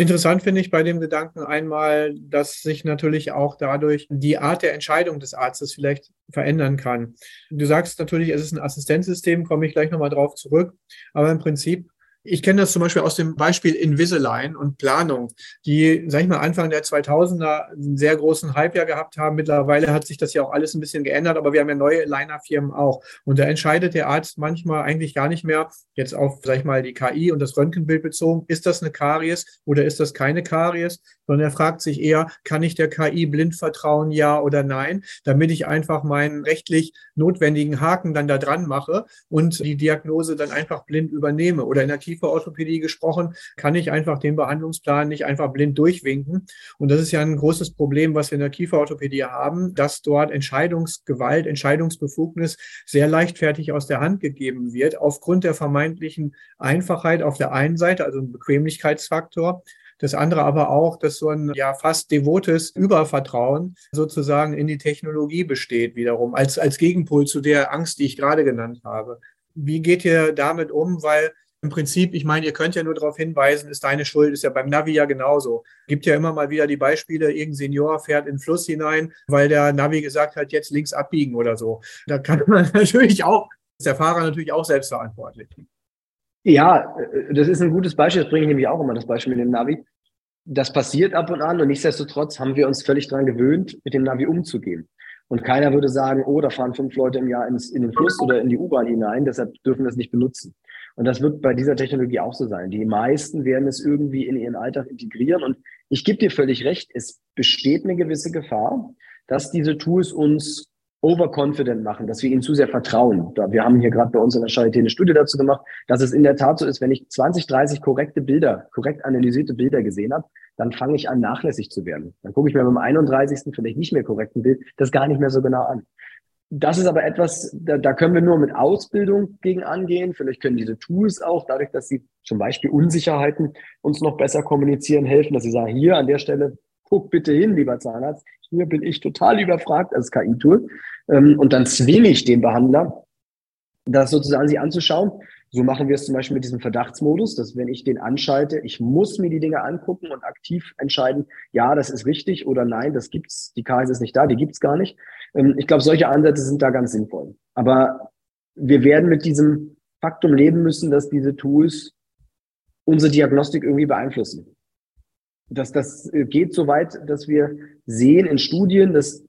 Interessant finde ich bei dem Gedanken einmal, dass sich natürlich auch dadurch die Art der Entscheidung des Arztes vielleicht verändern kann. Du sagst natürlich, es ist ein Assistenzsystem, komme ich gleich nochmal drauf zurück. Aber im Prinzip ich kenne das zum Beispiel aus dem Beispiel Invisalign und Planung, die, sag ich mal, Anfang der 2000er einen sehr großen Hype ja gehabt haben. Mittlerweile hat sich das ja auch alles ein bisschen geändert, aber wir haben ja neue Liner-Firmen auch. Und da entscheidet der Arzt manchmal eigentlich gar nicht mehr, jetzt auf, sag ich mal, die KI und das Röntgenbild bezogen, ist das eine Karies oder ist das keine Karies, sondern er fragt sich eher, kann ich der KI blind vertrauen, ja oder nein, damit ich einfach meinen rechtlich notwendigen Haken dann da dran mache und die Diagnose dann einfach blind übernehme oder in der Kieferorthopädie gesprochen, kann ich einfach den Behandlungsplan nicht einfach blind durchwinken. Und das ist ja ein großes Problem, was wir in der Kieferorthopädie haben, dass dort Entscheidungsgewalt, Entscheidungsbefugnis sehr leichtfertig aus der Hand gegeben wird, aufgrund der vermeintlichen Einfachheit auf der einen Seite, also ein Bequemlichkeitsfaktor, das andere aber auch, dass so ein ja fast devotes Übervertrauen sozusagen in die Technologie besteht wiederum, als, als Gegenpol zu der Angst, die ich gerade genannt habe. Wie geht ihr damit um? Weil im Prinzip, ich meine, ihr könnt ja nur darauf hinweisen, ist deine Schuld, ist ja beim Navi ja genauso. Gibt ja immer mal wieder die Beispiele, irgendein Senior fährt in den Fluss hinein, weil der Navi gesagt hat, jetzt links abbiegen oder so. Da kann man natürlich auch, ist der Fahrer natürlich auch selbstverantwortlich. Ja, das ist ein gutes Beispiel, das bringe ich nämlich auch immer, das Beispiel mit dem Navi. Das passiert ab und an und nichtsdestotrotz haben wir uns völlig daran gewöhnt, mit dem Navi umzugehen. Und keiner würde sagen, oh, da fahren fünf Leute im Jahr in den Fluss oder in die U-Bahn hinein, deshalb dürfen wir es nicht benutzen. Und das wird bei dieser Technologie auch so sein. Die meisten werden es irgendwie in ihren Alltag integrieren. Und ich gebe dir völlig recht, es besteht eine gewisse Gefahr, dass diese Tools uns overconfident machen, dass wir ihnen zu sehr vertrauen. Wir haben hier gerade bei uns in der Charité eine Studie dazu gemacht, dass es in der Tat so ist, wenn ich 20, 30 korrekte Bilder, korrekt analysierte Bilder gesehen habe, dann fange ich an, nachlässig zu werden. Dann gucke ich mir beim 31. vielleicht nicht mehr korrekten Bild das gar nicht mehr so genau an. Das ist aber etwas, da, da können wir nur mit Ausbildung gegen angehen. Vielleicht können diese Tools auch, dadurch, dass sie zum Beispiel Unsicherheiten uns noch besser kommunizieren, helfen, dass sie sagen, hier an der Stelle, guck bitte hin, lieber Zahnarzt, hier bin ich total überfragt als KI-Tool. Ähm, und dann zwinge ich den Behandler, das sozusagen sich anzuschauen. So machen wir es zum Beispiel mit diesem Verdachtsmodus, dass wenn ich den anschalte, ich muss mir die Dinge angucken und aktiv entscheiden, ja, das ist richtig oder nein, das gibt's, die KS ist nicht da, die gibt's gar nicht. Ähm, ich glaube, solche Ansätze sind da ganz sinnvoll. Aber wir werden mit diesem Faktum leben müssen, dass diese Tools unsere Diagnostik irgendwie beeinflussen. Dass das äh, geht so weit, dass wir sehen in Studien, dass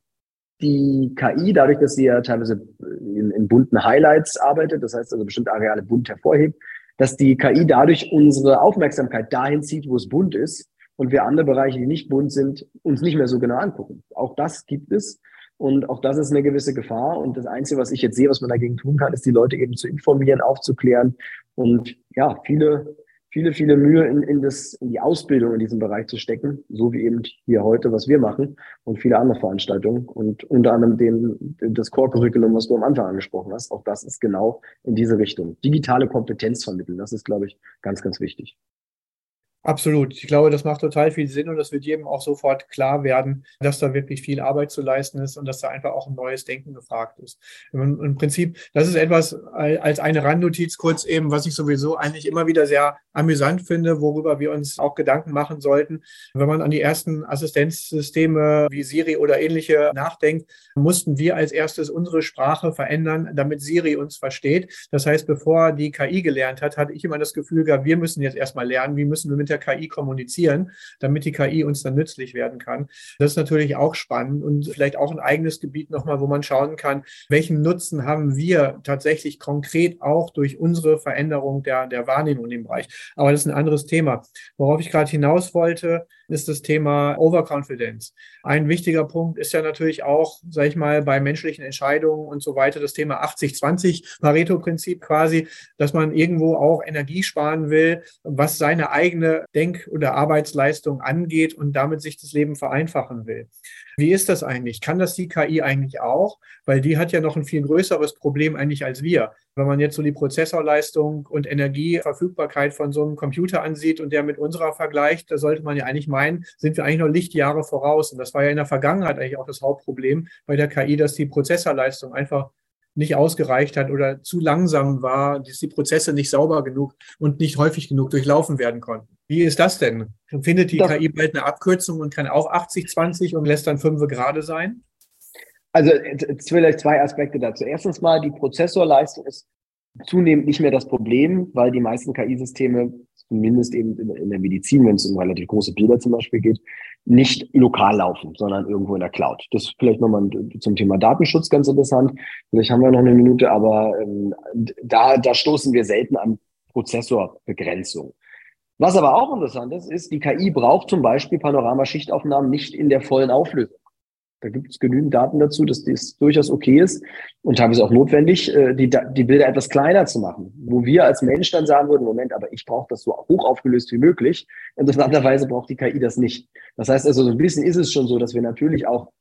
die KI, dadurch, dass sie ja teilweise in, in bunten Highlights arbeitet, das heißt also bestimmte Areale bunt hervorhebt, dass die KI dadurch unsere Aufmerksamkeit dahin zieht, wo es bunt ist und wir andere Bereiche, die nicht bunt sind, uns nicht mehr so genau angucken. Auch das gibt es. Und auch das ist eine gewisse Gefahr. Und das Einzige, was ich jetzt sehe, was man dagegen tun kann, ist die Leute eben zu informieren, aufzuklären und ja, viele viele, viele Mühe in, in, das, in die Ausbildung in diesem Bereich zu stecken, so wie eben hier heute, was wir machen und viele andere Veranstaltungen und unter anderem den, das Core-Curriculum, was du am Anfang angesprochen hast, auch das ist genau in diese Richtung. Digitale Kompetenz vermitteln, das ist, glaube ich, ganz, ganz wichtig. Absolut. Ich glaube, das macht total viel Sinn und das wird jedem auch sofort klar werden, dass da wirklich viel Arbeit zu leisten ist und dass da einfach auch ein neues Denken gefragt ist. Im Prinzip, das ist etwas als eine Randnotiz kurz eben, was ich sowieso eigentlich immer wieder sehr amüsant finde, worüber wir uns auch Gedanken machen sollten. Wenn man an die ersten Assistenzsysteme wie Siri oder ähnliche nachdenkt, mussten wir als erstes unsere Sprache verändern, damit Siri uns versteht. Das heißt, bevor die KI gelernt hat, hatte ich immer das Gefühl gehabt, wir müssen jetzt erstmal lernen, wie müssen wir mit der KI kommunizieren, damit die KI uns dann nützlich werden kann. Das ist natürlich auch spannend und vielleicht auch ein eigenes Gebiet nochmal, wo man schauen kann, welchen Nutzen haben wir tatsächlich konkret auch durch unsere Veränderung der, der Wahrnehmung dem Bereich. Aber das ist ein anderes Thema. Worauf ich gerade hinaus wollte, ist das Thema Overconfidence. Ein wichtiger Punkt ist ja natürlich auch, sage ich mal, bei menschlichen Entscheidungen und so weiter, das Thema 80-20 Pareto-Prinzip quasi, dass man irgendwo auch Energie sparen will, was seine eigene Denk- oder Arbeitsleistung angeht und damit sich das Leben vereinfachen will. Wie ist das eigentlich? Kann das die KI eigentlich auch? Weil die hat ja noch ein viel größeres Problem eigentlich als wir. Wenn man jetzt so die Prozessorleistung und Energieverfügbarkeit von so einem Computer ansieht und der mit unserer vergleicht, da sollte man ja eigentlich meinen, sind wir eigentlich noch Lichtjahre voraus. Und das war ja in der Vergangenheit eigentlich auch das Hauptproblem bei der KI, dass die Prozessorleistung einfach nicht ausgereicht hat oder zu langsam war, dass die Prozesse nicht sauber genug und nicht häufig genug durchlaufen werden konnten. Wie ist das denn? Findet die das KI bald eine Abkürzung und kann auch 80-20 und lässt dann 5 gerade sein? Also vielleicht zwei Aspekte dazu. Erstens mal, die Prozessorleistung ist zunehmend nicht mehr das Problem, weil die meisten KI-Systeme, zumindest eben in der Medizin, wenn es um relativ große Bilder zum Beispiel geht, nicht lokal laufen, sondern irgendwo in der Cloud. Das ist vielleicht nochmal zum Thema Datenschutz ganz interessant. Vielleicht haben wir noch eine Minute, aber ähm, da, da stoßen wir selten an Prozessorbegrenzung. Was aber auch interessant ist, ist, die KI braucht zum Beispiel Panoramaschichtaufnahmen nicht in der vollen Auflösung. Da gibt es genügend Daten dazu, dass das durchaus okay ist und teilweise auch notwendig, äh, die, die Bilder etwas kleiner zu machen. Wo wir als Mensch dann sagen würden, Moment, aber ich brauche das so hoch aufgelöst wie möglich. Interessanterweise braucht die KI das nicht. Das heißt also, so ein bisschen ist es schon so, dass wir natürlich auch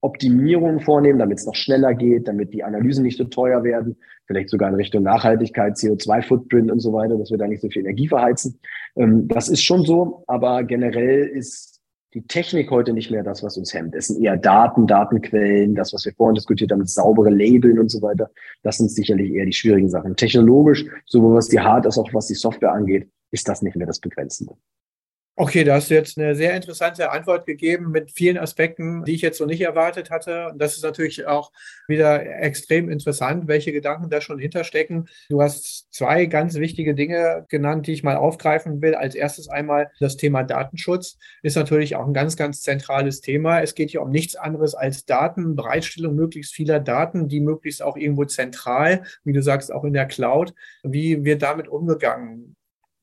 Prozessoptimierungen vornehmen, damit es noch schneller geht, damit die Analysen nicht so teuer werden, vielleicht sogar in Richtung Nachhaltigkeit, CO2-Footprint und so weiter, dass wir da nicht so viel Energie verheizen. Ähm, das ist schon so, aber generell ist die Technik heute nicht mehr das, was uns hemmt. Es sind eher Daten, Datenquellen, das, was wir vorhin diskutiert haben, saubere Labeln und so weiter. Das sind sicherlich eher die schwierigen Sachen. Technologisch, sowohl was die Hard- als auch was die Software angeht, ist das nicht mehr das Begrenzende. Okay, da hast du jetzt eine sehr interessante Antwort gegeben mit vielen Aspekten, die ich jetzt so nicht erwartet hatte. Und das ist natürlich auch wieder extrem interessant, welche Gedanken da schon hinterstecken. Du hast zwei ganz wichtige Dinge genannt, die ich mal aufgreifen will. Als erstes einmal das Thema Datenschutz ist natürlich auch ein ganz, ganz zentrales Thema. Es geht hier um nichts anderes als Daten, Bereitstellung möglichst vieler Daten, die möglichst auch irgendwo zentral, wie du sagst, auch in der Cloud. Wie wird damit umgegangen?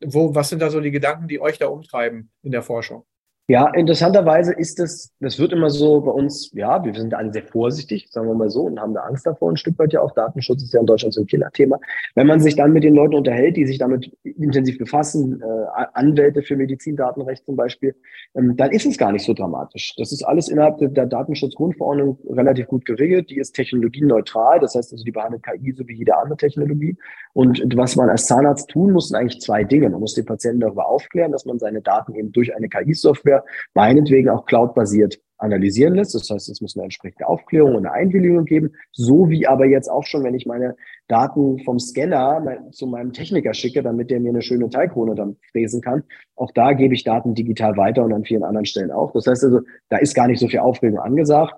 Wo, was sind da so die Gedanken, die euch da umtreiben in der Forschung? Ja, interessanterweise ist das, das wird immer so bei uns, ja, wir sind alle sehr vorsichtig, sagen wir mal so, und haben da Angst davor, ein Stück weit ja auch. Datenschutz ist ja in Deutschland so ein Killerthema. Wenn man sich dann mit den Leuten unterhält, die sich damit intensiv befassen, äh, Anwälte für Medizindatenrecht zum Beispiel, ähm, dann ist es gar nicht so dramatisch. Das ist alles innerhalb der, Datenschutzgrundverordnung relativ gut geregelt. Die ist technologieneutral, das heißt also, die behandelt KI so wie jede andere Technologie. Und was man als Zahnarzt tun muss, sind eigentlich zwei Dinge. Man muss den Patienten darüber aufklären, dass man seine Daten eben durch eine KI-Software Software meinetwegen auch cloudbasiert analysieren lässt. Das heißt, es muss eine entsprechende Aufklärung und eine Einwilligung geben, so wie aber jetzt auch schon, wenn ich meine Daten vom Scanner zu meinem Techniker schicke, damit der mir eine schöne Teigkrone dann fräsen kann. Auch da gebe ich Daten digital weiter und an vielen anderen Stellen auch. Das heißt also, da ist gar nicht so viel Aufregung angesagt.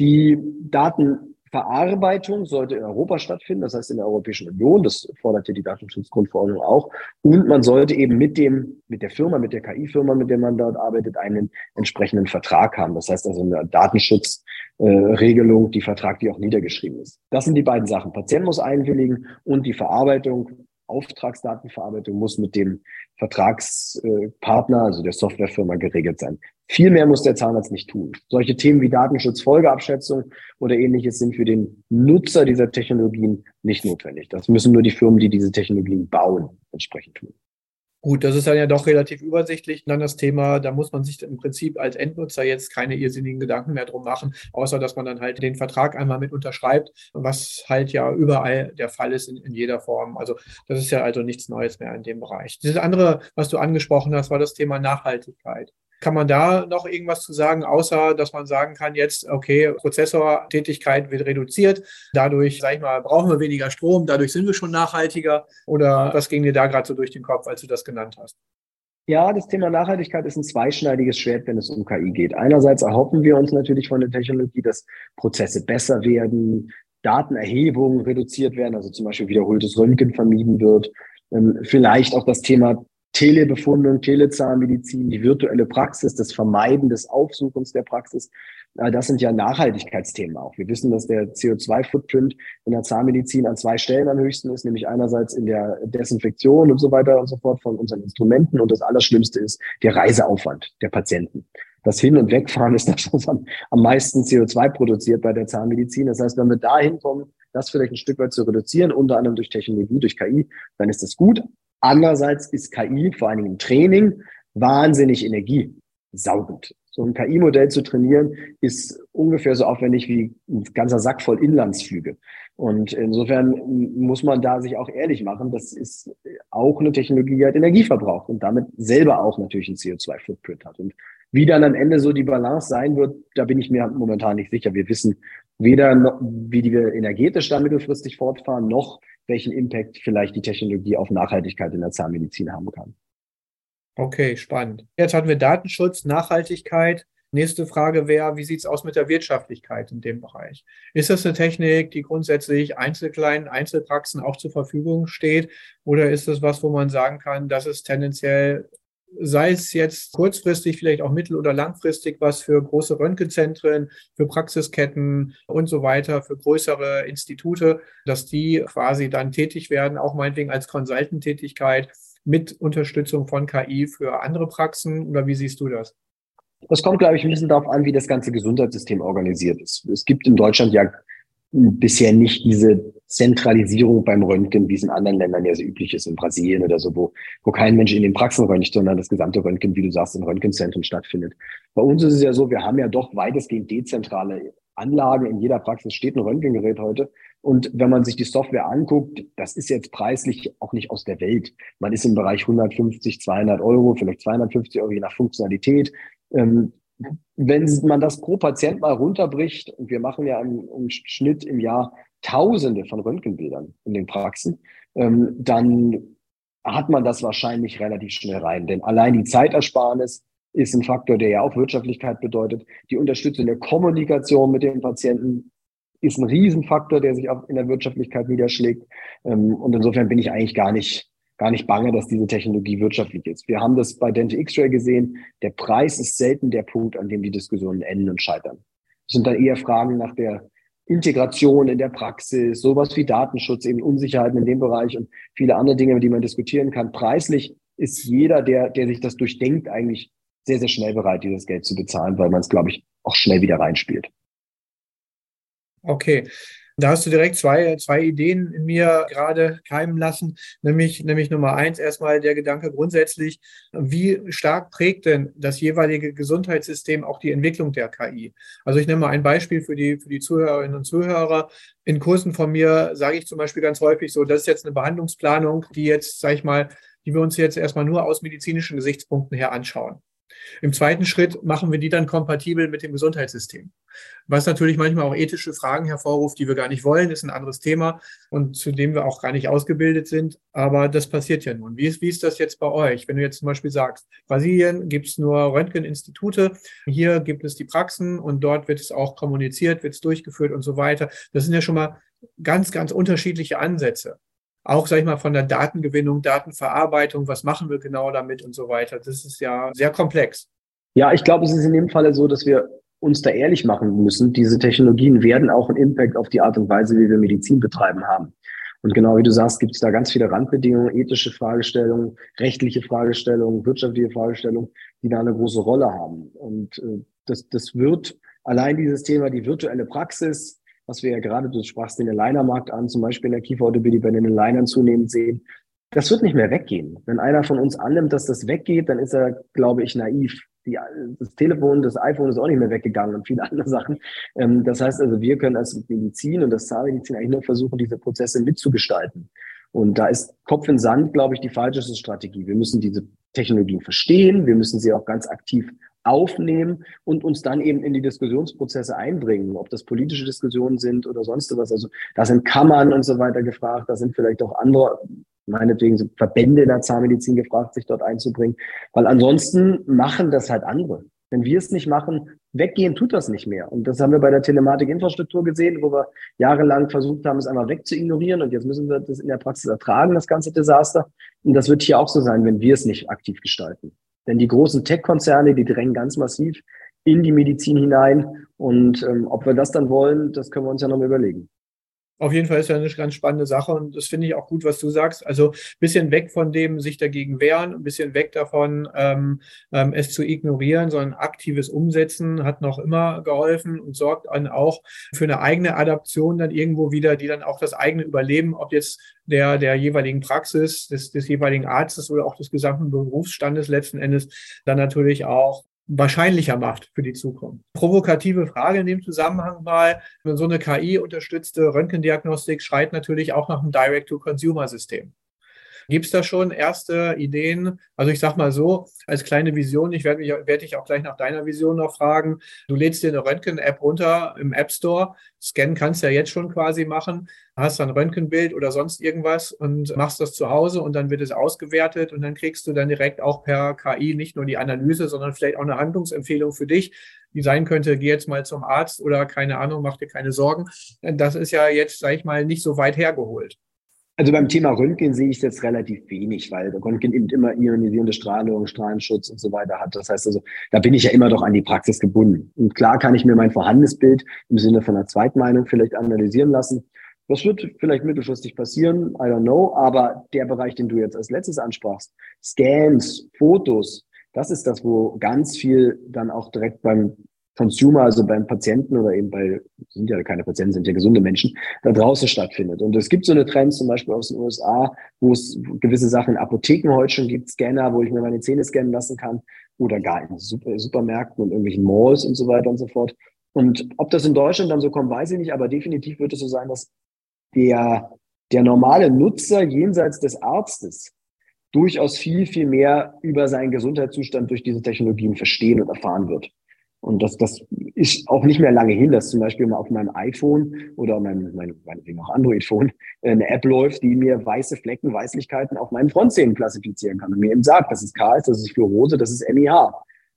Die Daten Verarbeitung sollte in Europa stattfinden, das heißt in der Europäischen Union, das forderte die Datenschutzgrundverordnung auch. Und man sollte eben mit dem, mit der Firma, mit der KI-Firma, mit der man dort arbeitet, einen entsprechenden Vertrag haben. Das heißt also eine Datenschutzregelung, äh, die vertraglich auch niedergeschrieben ist. Das sind die beiden Sachen. Patient muss einwilligen und die Verarbeitung Auftragsdatenverarbeitung muss mit dem Vertragspartner, also der Softwarefirma, geregelt sein. Viel mehr muss der Zahnarzt nicht tun. Solche Themen wie Datenschutz, Folgeabschätzung oder ähnliches sind für den Nutzer dieser Technologien nicht notwendig. Das müssen nur die Firmen, die diese Technologien bauen, entsprechend tun. Gut, das ist dann ja doch relativ übersichtlich. dann das Thema, da muss man sich im Prinzip als Endnutzer jetzt keine irrsinnigen Gedanken mehr drum machen, außer dass man dann halt den Vertrag einmal mit unterschreibt, was halt ja überall der Fall ist in, in jeder Form. Also das ist ja also nichts Neues mehr in dem Bereich. Das andere, was du angesprochen hast, war das Thema Nachhaltigkeit. Kann man da noch irgendwas zu sagen, außer dass man sagen kann, jetzt, okay, Prozessortätigkeit wird reduziert, dadurch, sag ich mal, brauchen wir weniger Strom, dadurch sind wir schon nachhaltiger? Oder was ging dir da gerade so durch den Kopf, als du das genannt hast? Ja, das Thema Nachhaltigkeit ist ein zweischneidiges Schwert, wenn es um KI geht. Einerseits erhoffen wir uns natürlich von der Technologie, dass Prozesse besser werden, Datenerhebungen reduziert werden, also zum Beispiel wiederholtes Röntgen vermieden wird. Ähm, vielleicht auch das Thema Telebefundung, Telezahnmedizin, die virtuelle Praxis, das Vermeiden des Aufsuchens der Praxis, das sind ja Nachhaltigkeitsthemen auch. Wir wissen, dass der CO2-Footprint in der Zahnmedizin an zwei Stellen am höchsten ist, nämlich einerseits in der Desinfektion und so weiter und so fort von unseren Instrumenten und das Allerschlimmste ist der Reiseaufwand der Patienten. Das Hin- und Wegfahren ist das, was am, am meisten CO2 produziert bei der Zahnmedizin. Das heißt, wenn wir da hinkommen, das vielleicht ein Stück weit zu reduzieren, unter anderem durch Technologie, durch KI, dann ist das gut. Andererseits ist KI, vor allen Dingen im Training, wahnsinnig energiesaugend. So ein KI-Modell zu trainieren, ist ungefähr so aufwendig wie ein ganzer Sack voll Inlandsflüge. Und insofern muss man da sich auch ehrlich machen, das ist auch eine Technologie, die halt Energie verbraucht und damit selber auch natürlich einen CO2-Footprint hat. Und wie dann am Ende so die Balance sein wird, da bin ich mir momentan nicht sicher. Wir wissen weder, noch, wie wir energetisch da mittelfristig fortfahren, noch welchen Impact vielleicht die Technologie auf Nachhaltigkeit in der Zahnmedizin haben kann. Okay, spannend. Jetzt hatten wir Datenschutz, Nachhaltigkeit. Nächste Frage wäre, wie sieht es aus mit der Wirtschaftlichkeit in dem Bereich? Ist das eine Technik, die grundsätzlich einzelkleinen Einzelpraxen auch zur Verfügung steht? Oder ist das was, wo man sagen kann, dass es tendenziell sei es jetzt kurzfristig, vielleicht auch mittel- oder langfristig was für große Röntgenzentren, für Praxisketten und so weiter, für größere Institute, dass die quasi dann tätig werden, auch meinetwegen als Consultant-Tätigkeit mit Unterstützung von KI für andere Praxen? Oder wie siehst du das? Das kommt, glaube ich, ein bisschen darauf an, wie das ganze Gesundheitssystem organisiert ist. Es gibt in Deutschland ja bisher nicht diese Zentralisierung beim Röntgen, wie es in anderen Ländern ja so üblich ist, in Brasilien oder so, wo, wo kein Mensch in den Praxen röntgt, sondern das gesamte Röntgen, wie du sagst, in Röntgenzentren stattfindet. Bei uns ist es ja so, wir haben ja doch weitestgehend dezentrale Anlagen. In jeder Praxis steht ein Röntgengerät heute. Und wenn man sich die Software anguckt, das ist jetzt preislich auch nicht aus der Welt. Man ist im Bereich 150, 200 Euro, vielleicht 250 Euro je nach Funktionalität. Ähm, wenn man das pro Patient mal runterbricht, und wir machen ja im, im Schnitt im Jahr Tausende von Röntgenbildern in den Praxen, ähm, dann hat man das wahrscheinlich relativ schnell rein. Denn allein die Zeitersparnis ist ein Faktor, der ja auch Wirtschaftlichkeit bedeutet. Die Unterstützung der Kommunikation mit dem Patienten ist ein Riesenfaktor, der sich auch in der Wirtschaftlichkeit niederschlägt. Ähm, und insofern bin ich eigentlich gar nicht gar nicht bange, dass diese Technologie wirtschaftlich ist. Wir haben das bei Dente X-Ray gesehen. Der Preis ist selten der Punkt, an dem die Diskussionen enden und scheitern. Es sind dann eher Fragen nach der Integration in der Praxis, sowas wie Datenschutz, eben Unsicherheiten in dem Bereich und viele andere Dinge, die man diskutieren kann. Preislich ist jeder, der, der sich das durchdenkt, eigentlich sehr, sehr schnell bereit, dieses Geld zu bezahlen, weil man es, glaube ich, auch schnell wieder reinspielt. Okay. Da hast du direkt zwei, zwei Ideen in mir gerade keimen lassen, nämlich, nämlich Nummer eins erstmal der Gedanke grundsätzlich, wie stark prägt denn das jeweilige Gesundheitssystem auch die Entwicklung der KI? Also ich nehme mal ein Beispiel für die, für die Zuhörerinnen und Zuhörer. In Kursen von mir sage ich zum Beispiel ganz häufig so, das ist jetzt eine Behandlungsplanung, die jetzt, sage ich mal, die wir uns jetzt erstmal nur aus medizinischen Gesichtspunkten her anschauen. Im zweiten Schritt machen wir die dann kompatibel mit dem Gesundheitssystem. Was natürlich manchmal auch ethische Fragen hervorruft, die wir gar nicht wollen, ist ein anderes Thema und zu dem wir auch gar nicht ausgebildet sind. Aber das passiert ja nun. Wie ist, wie ist das jetzt bei euch? Wenn du jetzt zum Beispiel sagst, Brasilien gibt es nur Röntgeninstitute, hier gibt es die Praxen und dort wird es auch kommuniziert, wird es durchgeführt und so weiter. Das sind ja schon mal ganz, ganz unterschiedliche Ansätze auch, sag ich mal, von der Datengewinnung, Datenverarbeitung, was machen wir genau damit und so weiter. Das ist ja sehr komplex. Ja, ich glaube, es ist in dem Falle so, dass wir uns da ehrlich machen müssen. Diese Technologien werden auch einen Impact auf die Art und Weise, wie wir Medizin betreiben haben. Und genau wie du sagst, gibt es da ganz viele Randbedingungen, ethische Fragestellungen, rechtliche Fragestellungen, wirtschaftliche Fragestellungen, die da eine große Rolle haben. Und äh, das, das wird allein dieses Thema, die virtuelle Praxis, was wir ja gerade, du sprachst den Alignermarkt an, zum Beispiel in der Kieferorthopädie bei den Alignern zunehmend sehen, das wird nicht mehr weggehen. Wenn einer von uns annimmt, dass das weggeht, dann ist er, glaube ich, naiv. Die, das Telefon, das iPhone ist auch nicht mehr weggegangen und viele andere Sachen. Ähm, das heißt also, wir können als Medizin und das Zahnmedizin eigentlich nur versuchen, diese Prozesse mitzugestalten. Und da ist Kopf in Sand, glaube ich, die falscheste Strategie. Wir müssen diese Technologien verstehen. Wir müssen sie auch ganz aktiv aufnehmen und uns dann eben in die Diskussionsprozesse einbringen, ob das politische Diskussionen sind oder sonst was. Also da sind Kammern und so weiter gefragt, da sind vielleicht auch andere meinetwegen sind Verbände der Zahnmedizin gefragt, sich dort einzubringen, weil ansonsten machen das halt andere. Wenn wir es nicht machen, weggehen tut das nicht mehr. Und das haben wir bei der Telematikinfrastruktur gesehen, wo wir jahrelang versucht haben, es einfach wegzuignorieren. Und jetzt müssen wir das in der Praxis ertragen, das ganze Desaster. Und das wird hier auch so sein, wenn wir es nicht aktiv gestalten. Denn die großen Tech-Konzerne, die drängen ganz massiv in die Medizin hinein. Und ähm, ob wir das dann wollen, das können wir uns ja noch mal überlegen. Auf jeden Fall ist ja eine ganz spannende Sache und das finde ich auch gut, was du sagst. Also bisschen weg von dem, sich dagegen wehren, ein bisschen weg davon, ähm, ähm, es zu ignorieren, sondern aktives Umsetzen hat noch immer geholfen und sorgt dann auch für eine eigene Adaption dann irgendwo wieder, die dann auch das eigene Überleben, ob jetzt der, der jeweiligen Praxis, des, des jeweiligen Arztes oder auch des gesamten Berufsstandes letzten Endes dann natürlich auch wahrscheinlicher macht für die Zukunft. Provokative Frage in dem Zusammenhang mal, so eine KI-unterstützte Röntgendiagnostik schreit natürlich auch nach einem Direct-to-Consumer-System. Gibt es da schon erste Ideen? Also ich sag mal so, als kleine Vision, ich werde werd dich auch gleich nach deiner Vision noch fragen. Du lädst dir eine Röntgen-App runter im App Store. Scannen kannst du ja jetzt schon quasi machen. Hast dann ein Röntgenbild oder sonst irgendwas und machst das zu Hause und dann wird es ausgewertet und dann kriegst du dann direkt auch per KI nicht nur die Analyse, sondern vielleicht auch eine Handlungsempfehlung für dich, die sein könnte, geh jetzt mal zum Arzt oder keine Ahnung, mach dir keine Sorgen. Das ist ja jetzt, sag ich mal, nicht so weit hergeholt. Also beim Thema Röntgen sehe ich es jetzt relativ wenig, weil Röntgen eben immer ionisierende Strahlung, Strahlenschutz und so weiter hat. Das heißt also, da bin ich ja immer doch an die Praxis gebunden. Und klar kann ich mir mein vorhandenes Bild im Sinne von einer Zweitmeinung vielleicht analysieren lassen. Das wird vielleicht mittelfristig passieren, I don't know. Aber der Bereich, den du jetzt als letztes ansprachst, Scans, Fotos, das ist das, wo ganz viel dann auch direkt beim Consumer, also beim Patienten oder eben bei, sind ja keine Patienten, sind ja gesunde Menschen, da draußen stattfindet. Und es gibt so eine Trend zum Beispiel aus den USA, wo es gewisse Sachen in Apotheken heute schon gibt, Scanner, wo ich mir meine Zähne scannen lassen kann oder gar in Supermärkten und irgendwelchen Malls und so weiter und so fort. Und ob das in Deutschland dann so kommt, weiß ich nicht, aber definitiv wird es so sein, dass der, der normale Nutzer jenseits des Arztes durchaus viel, viel mehr über seinen Gesundheitszustand durch diese Technologien verstehen und erfahren wird. Und das, das ist auch nicht mehr lange hin, dass zum Beispiel mal auf meinem iPhone oder meinem, meinem, meinetwegen auch Android-Phone eine App läuft, die mir weiße Flecken, Weißlichkeiten auf meinen Frontzähnen klassifizieren kann und mir eben sagt, das ist KS, das ist Fluorose, das ist MIH.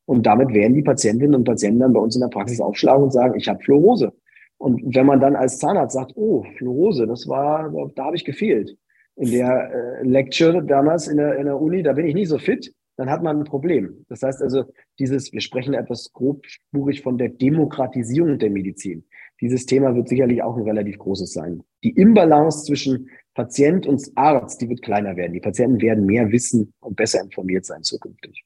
Und damit werden die Patientinnen und Patienten dann bei uns in der Praxis aufschlagen und sagen, ich habe Fluorose. Und wenn man dann als Zahnarzt sagt, oh, Fluorose, das war, da habe ich gefehlt. In der äh, Lecture damals in der, in der Uni, da bin ich nicht so fit dann hat man ein Problem. Das heißt also, dieses, wir sprechen etwas grobspurig von der Demokratisierung der Medizin. Dieses Thema wird sicherlich auch ein relativ großes sein. Die Imbalance zwischen Patient und Arzt, die wird kleiner werden. Die Patienten werden mehr wissen und besser informiert sein zukünftig.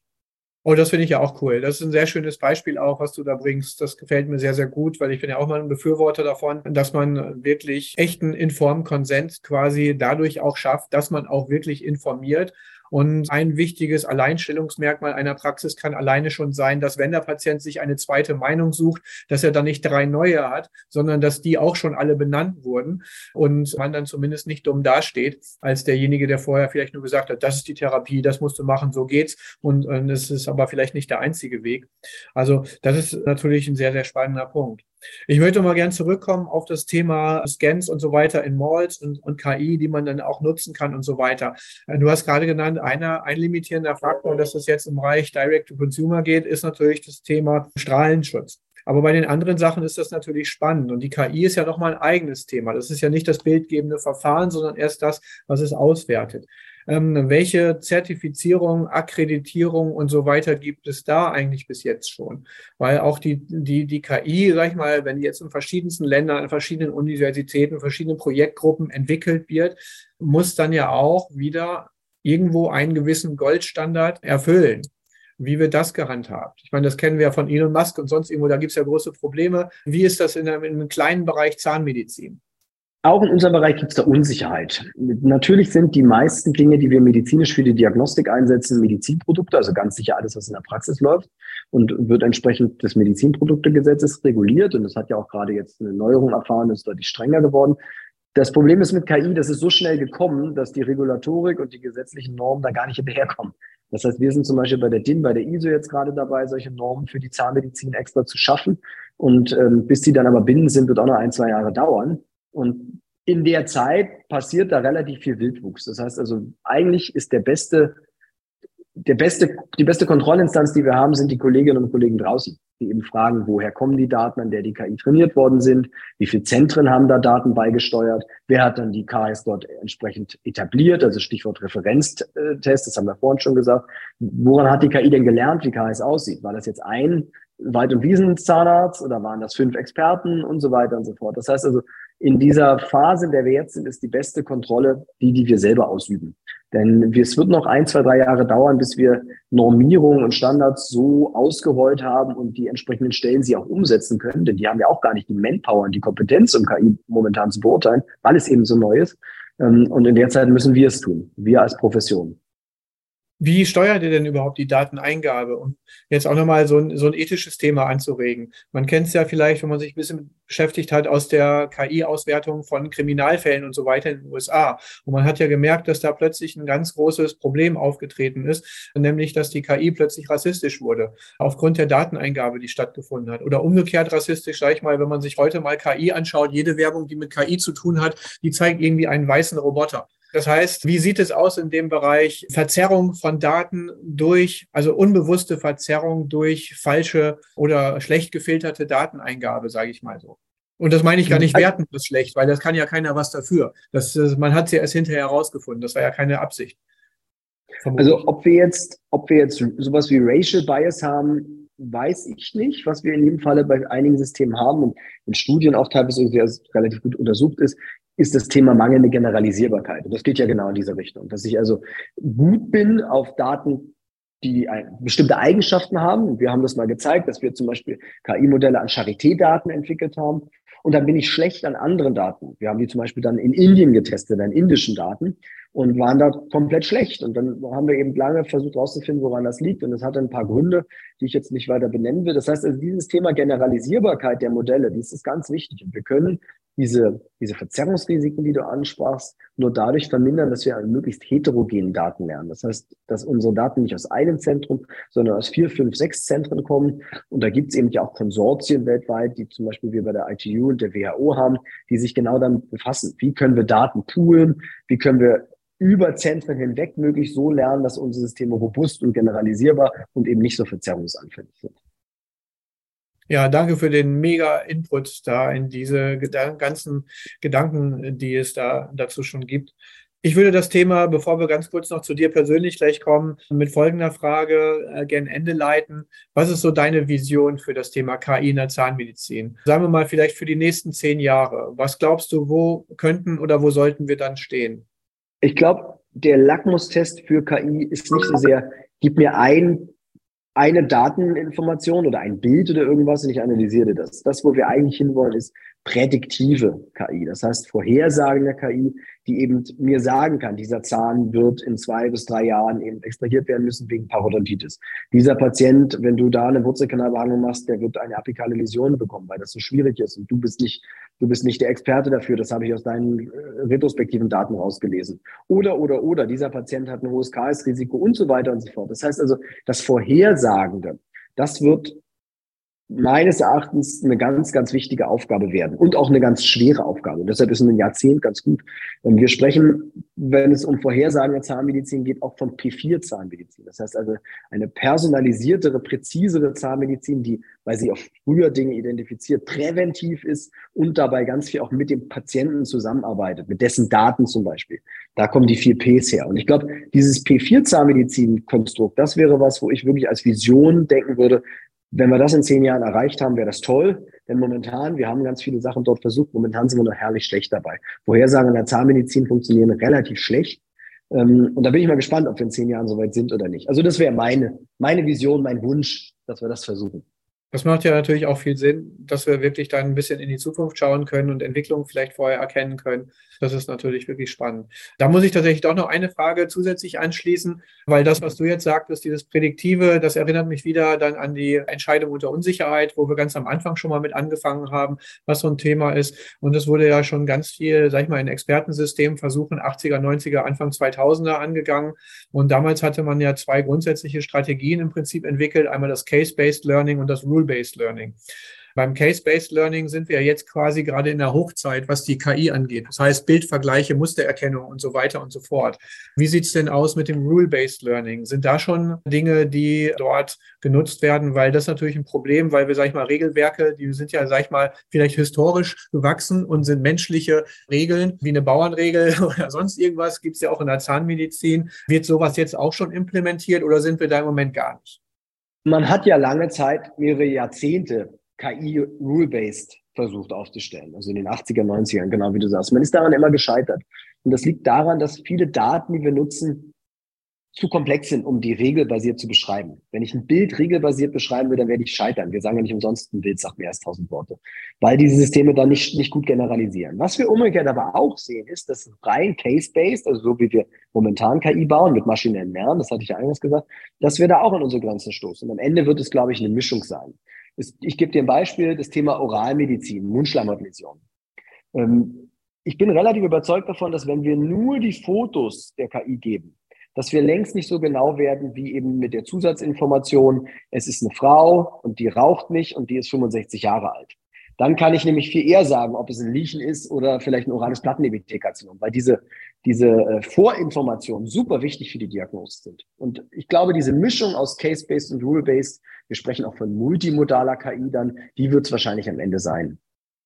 Oh, das finde ich ja auch cool. Das ist ein sehr schönes Beispiel auch, was du da bringst. Das gefällt mir sehr, sehr gut, weil ich bin ja auch mal ein Befürworter davon, dass man wirklich echten Informkonsens quasi dadurch auch schafft, dass man auch wirklich informiert und ein wichtiges Alleinstellungsmerkmal einer Praxis kann alleine schon sein, dass wenn der Patient sich eine zweite Meinung sucht, dass er dann nicht drei neue hat, sondern dass die auch schon alle benannt wurden und man dann zumindest nicht dumm dasteht, als derjenige, der vorher vielleicht nur gesagt hat, das ist die Therapie, das musst du machen, so geht's. Und es ist aber vielleicht nicht der einzige Weg. Also das ist natürlich ein sehr, sehr spannender Punkt. Ich möchte mal gern zurückkommen auf das Thema Scans und so weiter in Malls und, und KI, die man dann auch nutzen kann und so weiter. Äh, du hast gerade genannt, einer, ein limitierender Faktor, dass das jetzt im Bereich Direct-to-Consumer geht, ist natürlich das Thema Strahlenschutz. Aber bei den anderen Sachen ist das natürlich spannend. Und die KI ist ja nochmal ein eigenes Thema. Das ist ja nicht das bildgebende Verfahren, sondern erst das, was es auswertet. Ähm, welche Zertifizierung, Akkreditierung und so weiter gibt es da eigentlich bis jetzt schon? Weil auch die, die, die KI, sag ich mal, wenn jetzt in verschiedensten Ländern, in verschiedenen Universitäten, verschiedenen Projektgruppen entwickelt wird, muss dann ja auch wieder irgendwo einen gewissen Goldstandard erfüllen. Wie wird das gehandhabt? Ich meine, das kennen wir ja von Elon Musk und sonst irgendwo, da gibt es ja große Probleme. Wie ist das in einem, in einem kleinen Bereich Zahnmedizin? Auch in unserem Bereich gibt es da Unsicherheit. Natürlich sind die meisten Dinge, die wir medizinisch für die Diagnostik einsetzen, Medizinprodukte, also ganz sicher alles, was in der Praxis läuft und wird entsprechend des Medizinproduktegesetzes reguliert. Und das hat ja auch gerade jetzt eine Neuerung erfahren, ist deutlich strenger geworden. Das Problem ist mit KI, das ist so schnell gekommen, dass die Regulatorik und die gesetzlichen Normen da gar nicht hinterherkommen. Das heißt, wir sind zum Beispiel bei der DIN, bei der ISO jetzt gerade dabei, solche Normen für die Zahnmedizin extra zu schaffen. Und ähm, bis die dann aber binnen sind, wird auch noch ein, zwei Jahre dauern. Und in der Zeit passiert da relativ viel Wildwuchs. Das heißt also, eigentlich ist der beste der beste, die beste Kontrollinstanz, die wir haben, sind die Kolleginnen und Kollegen draußen, die eben fragen, woher kommen die Daten, an der die KI trainiert worden sind, wie viele Zentren haben da Daten beigesteuert, wer hat dann die KS dort entsprechend etabliert, also Stichwort Referenztest, das haben wir vorhin schon gesagt. Woran hat die KI denn gelernt, wie KS aussieht? War das jetzt ein Weit- und Wiesenzahnarzt oder waren das fünf Experten und so weiter und so fort? Das heißt also, in dieser Phase, in der wir jetzt sind, ist die beste Kontrolle die, die wir selber ausüben. Denn es wird noch ein, zwei, drei Jahre dauern, bis wir Normierungen und Standards so ausgerollt haben und die entsprechenden Stellen sie auch umsetzen können. Denn die haben ja auch gar nicht die Manpower und die Kompetenz, um KI momentan zu beurteilen, weil es eben so neu ist. Ähm, und in der Zeit müssen wir es tun, wir als Profession. Wie steuert ihr denn überhaupt die Dateneingabe? Und jetzt auch nochmal so ein, so ein ethisches Thema anzuregen. Man kennt es ja vielleicht, wenn man sich ein bisschen beschäftigt hat, aus der KI-Auswertung von Kriminalfällen und so weiter in den USA. Und man hat ja gemerkt, dass da plötzlich ein ganz großes Problem aufgetreten ist, nämlich, dass die KI plötzlich rassistisch wurde, aufgrund der Dateneingabe, die stattgefunden hat. Oder umgekehrt rassistisch, sag ich mal, wenn man sich heute mal KI anschaut, jede Werbung, die mit KI zu tun hat, die zeigt irgendwie einen weißen Roboter. Das heißt, wie sieht es aus in dem Bereich Verzerrung von Daten durch, also unbewusste Verzerrung durch falsche oder schlecht gefilterte Dateneingabe, sage ich mal so. Und das meine ich gar nicht also werten, das schlecht, weil das kann ja keiner was dafür. Das, man hat es ja erst hinterher herausgefunden. Das war ja keine Absicht. Also ob wir jetzt, ob wir jetzt sowas wie Racial Bias haben, weiß ich nicht. Was wir in jedem Falle bei einigen Systemen haben und in Studien auch teilweise relativ gut untersucht ist, ist das Thema mangelnde Generalisierbarkeit. Und das geht ja genau in diese Richtung. Dass ich also gut bin auf Daten, die bestimmte Eigenschaften haben. Wir haben das mal gezeigt, dass wir zum Beispiel KI-Modelle an Charité-Daten entwickelt haben. Und dann bin ich schlecht an anderen Daten. Wir haben die zum Beispiel dann in Indien getestet, an indischen Daten und waren da komplett schlecht. Und dann haben wir eben lange versucht herauszufinden, woran das liegt. Und es hatte ein paar Gründe, die ich jetzt nicht weiter benennen will. Das heißt, also dieses Thema Generalisierbarkeit der Modelle, dies ist ganz wichtig. Und wir können diese, diese Verzerrungsrisiken, die du ansprachst, nur dadurch vermindern, dass wir an möglichst heterogenen Daten lernen. Das heißt, dass unsere Daten nicht aus einem Zentrum, sondern aus vier, fünf, sechs Zentren kommen. Und da gibt es eben ja auch Konsortien weltweit, die zum Beispiel wir bei der ITU und der WHO haben, die sich genau damit befassen. Wie können wir Daten poolen? Wie können wir über Zentren hinweg möglichst so lernen, dass unsere Systeme robust und generalisierbar und eben nicht so verzerrungsanfällig sind. Ja, danke für den mega Input da in diese ganzen Gedanken, die es da dazu schon gibt. Ich würde das Thema, bevor wir ganz kurz noch zu dir persönlich gleich kommen, mit folgender Frage äh, gern Ende leiten. Was ist so deine Vision für das Thema KI in der Zahnmedizin? Sagen wir mal vielleicht für die nächsten zehn Jahre. Was glaubst du, wo könnten oder wo sollten wir dann stehen? Ich glaube, der Lackmustest für KI ist nicht so sehr, gib mir ein eine Dateninformation oder ein Bild oder irgendwas und ich analysiere das. Das, wo wir eigentlich hinwollen, ist prädiktive KI. Das heißt, vorhersagende KI, die eben mir sagen kann, dieser Zahn wird in zwei bis drei Jahren eben extrahiert werden müssen wegen Parodontitis. Dieser Patient, wenn du da eine Wurzelkanalbehandlung machst, der wird eine apikale Läsion bekommen, weil das so schwierig ist und du bist nicht, du bist nicht der Experte dafür. Das habe ich aus deinen äh, retrospektiven Daten rausgelesen. Oder, oder, oder, dieser Patient hat ein hohes KS-Risiko und so weiter und so fort. Das heißt also, das Vorhersagende, das wird meines Erachtens eine ganz, ganz wichtige Aufgabe werden und auch eine ganz schwere Aufgabe. Und deshalb ist ein Jahrzehnt ganz gut. Wir sprechen, wenn es um Vorhersagen der Zahnmedizin geht, auch von P4-Zahnmedizin. Das heißt also eine personalisiertere, präzisere Zahnmedizin, die, weil sie auch früher Dinge identifiziert, präventiv ist und dabei ganz viel auch mit dem Patienten zusammenarbeitet, mit dessen Daten zum Beispiel. Da kommen die vier Ps her. Und ich glaube, dieses P4-Zahnmedizin-Konstrukt, das wäre was, wo ich wirklich als Vision denken würde, wenn wir das in zehn Jahren erreicht haben, wäre das toll. Denn momentan, wir haben ganz viele Sachen dort versucht, momentan sind wir noch herrlich schlecht dabei. Vorhersagen in der Zahnmedizin funktionieren relativ schlecht. Ähm, und da bin ich mal gespannt, ob wir in zehn Jahren soweit sind oder nicht. Also das wäre meine, meine Vision, mein Wunsch, dass wir das versuchen. Das macht ja natürlich auch viel Sinn, dass wir wirklich dann ein bisschen in die Zukunft schauen können und Entwicklungen vielleicht vorher erkennen können. Das ist natürlich wirklich spannend. Da muss ich tatsächlich doch noch eine Frage zusätzlich anschließen, weil das, was du jetzt sagtest, dieses Prädiktive, das erinnert mich wieder dann an die Entscheidung unter Unsicherheit, wo wir ganz am Anfang schon mal mit angefangen haben, was so ein Thema ist. Und es wurde ja schon ganz viel, sag ich mal, in Expertensystemen versuchen, 80er, 90er, Anfang 2000er angegangen. Und damals hatte man ja zwei grundsätzliche Strategien im Prinzip entwickelt. Einmal das Case-Based Learning und das Rule-Based Learning. Beim Case-Based Learning sind wir jetzt quasi gerade in der Hochzeit, was die KI angeht. Das heißt Bildvergleiche, Mustererkennung und so weiter und so fort. Wie sieht es denn aus mit dem Rule-Based Learning? Sind da schon Dinge, die dort genutzt werden? Weil das ist natürlich ein Problem, weil wir, sag ich mal, Regelwerke, die sind ja, sag ich mal, vielleicht historisch gewachsen und sind menschliche Regeln, wie eine Bauernregel oder sonst irgendwas, gibt es ja auch in der Zahnmedizin. Wird sowas jetzt auch schon implementiert oder sind wir da im Moment gar nicht? Man hat ja lange Zeit, mehrere Jahrzehnte KI rule-based versucht aufzustellen, also in den 80er, 90ern, genau wie du sagst. Man ist daran immer gescheitert. Und das liegt daran, dass viele Daten, die wir nutzen, zu komplex sind, um die regelbasiert zu beschreiben. Wenn ich ein Bild regelbasiert beschreiben will, dann werde ich scheitern. Wir sagen ja nicht umsonst, ein Bild sagt mehr als tausend Worte, weil diese Systeme dann nicht, nicht gut generalisieren. Was wir umgekehrt aber auch sehen, ist, dass rein case-based, also so wie wir momentan KI bauen mit maschinellem Lernen, das hatte ich ja eingangs gesagt, dass wir da auch an unsere Grenzen stoßen. Und am Ende wird es, glaube ich, eine Mischung sein ich gebe dir ein Beispiel, das Thema Oralmedizin, Mundschleimhautläsion. Ähm, ich bin relativ überzeugt davon, dass wenn wir nur die Fotos der KI geben, dass wir längst nicht so genau werden wie eben mit der Zusatzinformation, es ist eine Frau und die raucht nicht und die ist 65 Jahre alt. Dann kann ich nämlich viel eher sagen, ob es ein Lesion ist oder vielleicht ein orales Plattenepithelkarzinom, weil diese, diese äh, Vorinformationen super wichtig für die Diagnose sind. Und ich glaube, diese Mischung aus Case-Based und Rule-Based, wir sprechen auch von multimodaler KI dann, die wird es wahrscheinlich am Ende sein.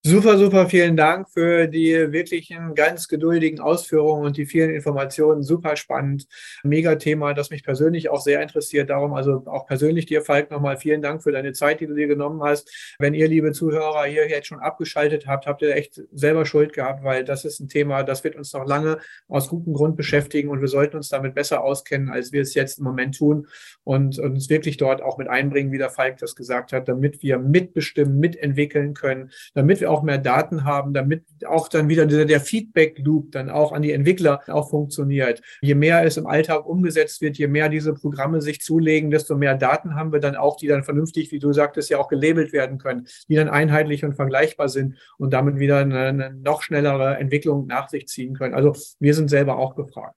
Super, super, vielen Dank für die wirklichen ganz geduldigen Ausführungen und die vielen Informationen. Super spannend. Mega Thema, das mich persönlich auch sehr interessiert. Darum also auch persönlich dir, Falk, nochmal vielen Dank für deine Zeit, die du dir genommen hast. Wenn ihr, liebe Zuhörer, hier jetzt schon abgeschaltet habt, habt ihr echt selber Schuld gehabt, weil das ist ein Thema, das wird uns noch lange aus gutem Grund beschäftigen und wir sollten uns damit besser auskennen, als wir es jetzt im Moment tun und uns wirklich dort auch mit einbringen, wie der Falk das gesagt hat, damit wir mitbestimmen, mitentwickeln können, damit wir auch mehr Daten haben, damit auch dann wieder dieser, der Feedback-Loop dann auch an die Entwickler auch funktioniert. Je mehr es im Alltag umgesetzt wird, je mehr diese Programme sich zulegen, desto mehr Daten haben wir dann auch, die dann vernünftig, wie du sagtest, ja auch gelabelt werden können, die dann einheitlich und vergleichbar sind und damit wieder eine, eine noch schnellere Entwicklung nach sich ziehen können. Also wir sind selber auch gefragt.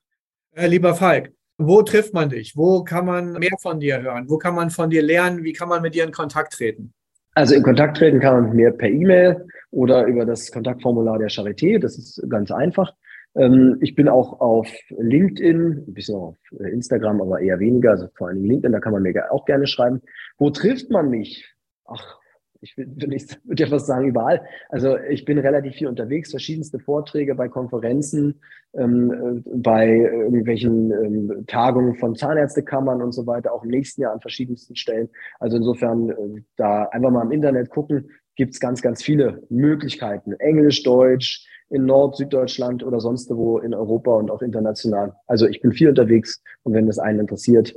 Äh, lieber Falk, wo trifft man dich? Wo kann man mehr von dir hören? Wo kann man von dir lernen? Wie kann man mit dir in Kontakt treten? Also in Kontakt treten kann man mit mir per E-Mail oder über das Kontaktformular der Charité. Das ist ganz einfach. Ähm, ich bin auch auf LinkedIn, ein bisschen auf Instagram, aber eher weniger, also vor allem LinkedIn, da kann man mir auch gerne schreiben. Wo trifft man mich? Ach, ich würde würd ja fast sagen, überall. Also ich bin relativ viel unterwegs, verschiedenste Vorträge bei Konferenzen, ähm, äh, bei irgendwelchen ähm, Tagungen von Zahnärztekammern und so weiter, auch im nächsten Jahr an verschiedensten Stellen. Also insofern äh, da einfach mal im Internet gucken, gibt es ganz, ganz viele Möglichkeiten. Englisch, Deutsch, in Nord-, Süddeutschland oder sonst wo in Europa und auch international. Also ich bin viel unterwegs und wenn das einen interessiert,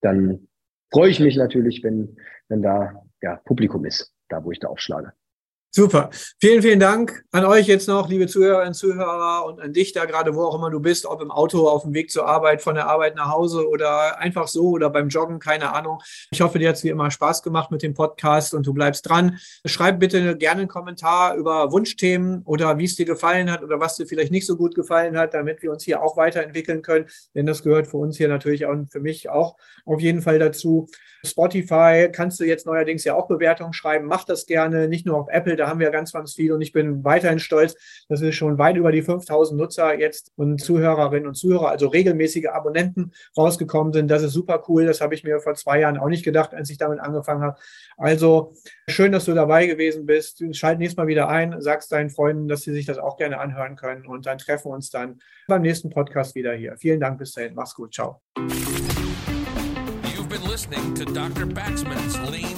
dann freue ich mich natürlich, wenn, wenn da ja, Publikum ist da wo ich da aufschlage. Super. Vielen, vielen Dank an euch jetzt noch, liebe Zuhörerinnen und Zuhörer und an dich da gerade, wo auch immer du bist, ob im Auto, auf dem Weg zur Arbeit, von der Arbeit nach Hause oder einfach so oder beim Joggen, keine Ahnung. Ich hoffe, dir hat es wie immer Spaß gemacht mit dem Podcast und du bleibst dran. Schreib bitte gerne einen Kommentar über Wunschthemen oder wie es dir gefallen hat oder was dir vielleicht nicht so gut gefallen hat, damit wir uns hier auch weiterentwickeln können. Denn das gehört für uns hier natürlich auch für mich auch auf jeden Fall dazu. Spotify kannst du jetzt neuerdings ja auch Bewertungen schreiben. Mach das gerne, nicht nur auf Apple, haben wir ganz, ganz viel und ich bin weiterhin stolz, dass wir schon weit über die 5000 Nutzer jetzt und Zuhörerinnen und Zuhörer, also regelmäßige Abonnenten rausgekommen sind. Das ist super cool. Das habe ich mir vor zwei Jahren auch nicht gedacht, als ich damit angefangen habe. Also schön, dass du dabei gewesen bist. Schalt nächstes Mal wieder ein, sagst deinen Freunden, dass sie sich das auch gerne anhören können und dann treffen wir uns dann beim nächsten Podcast wieder hier. Vielen Dank bis dahin. Mach's gut. Ciao. You've been listening to Dr. Baxman's Lean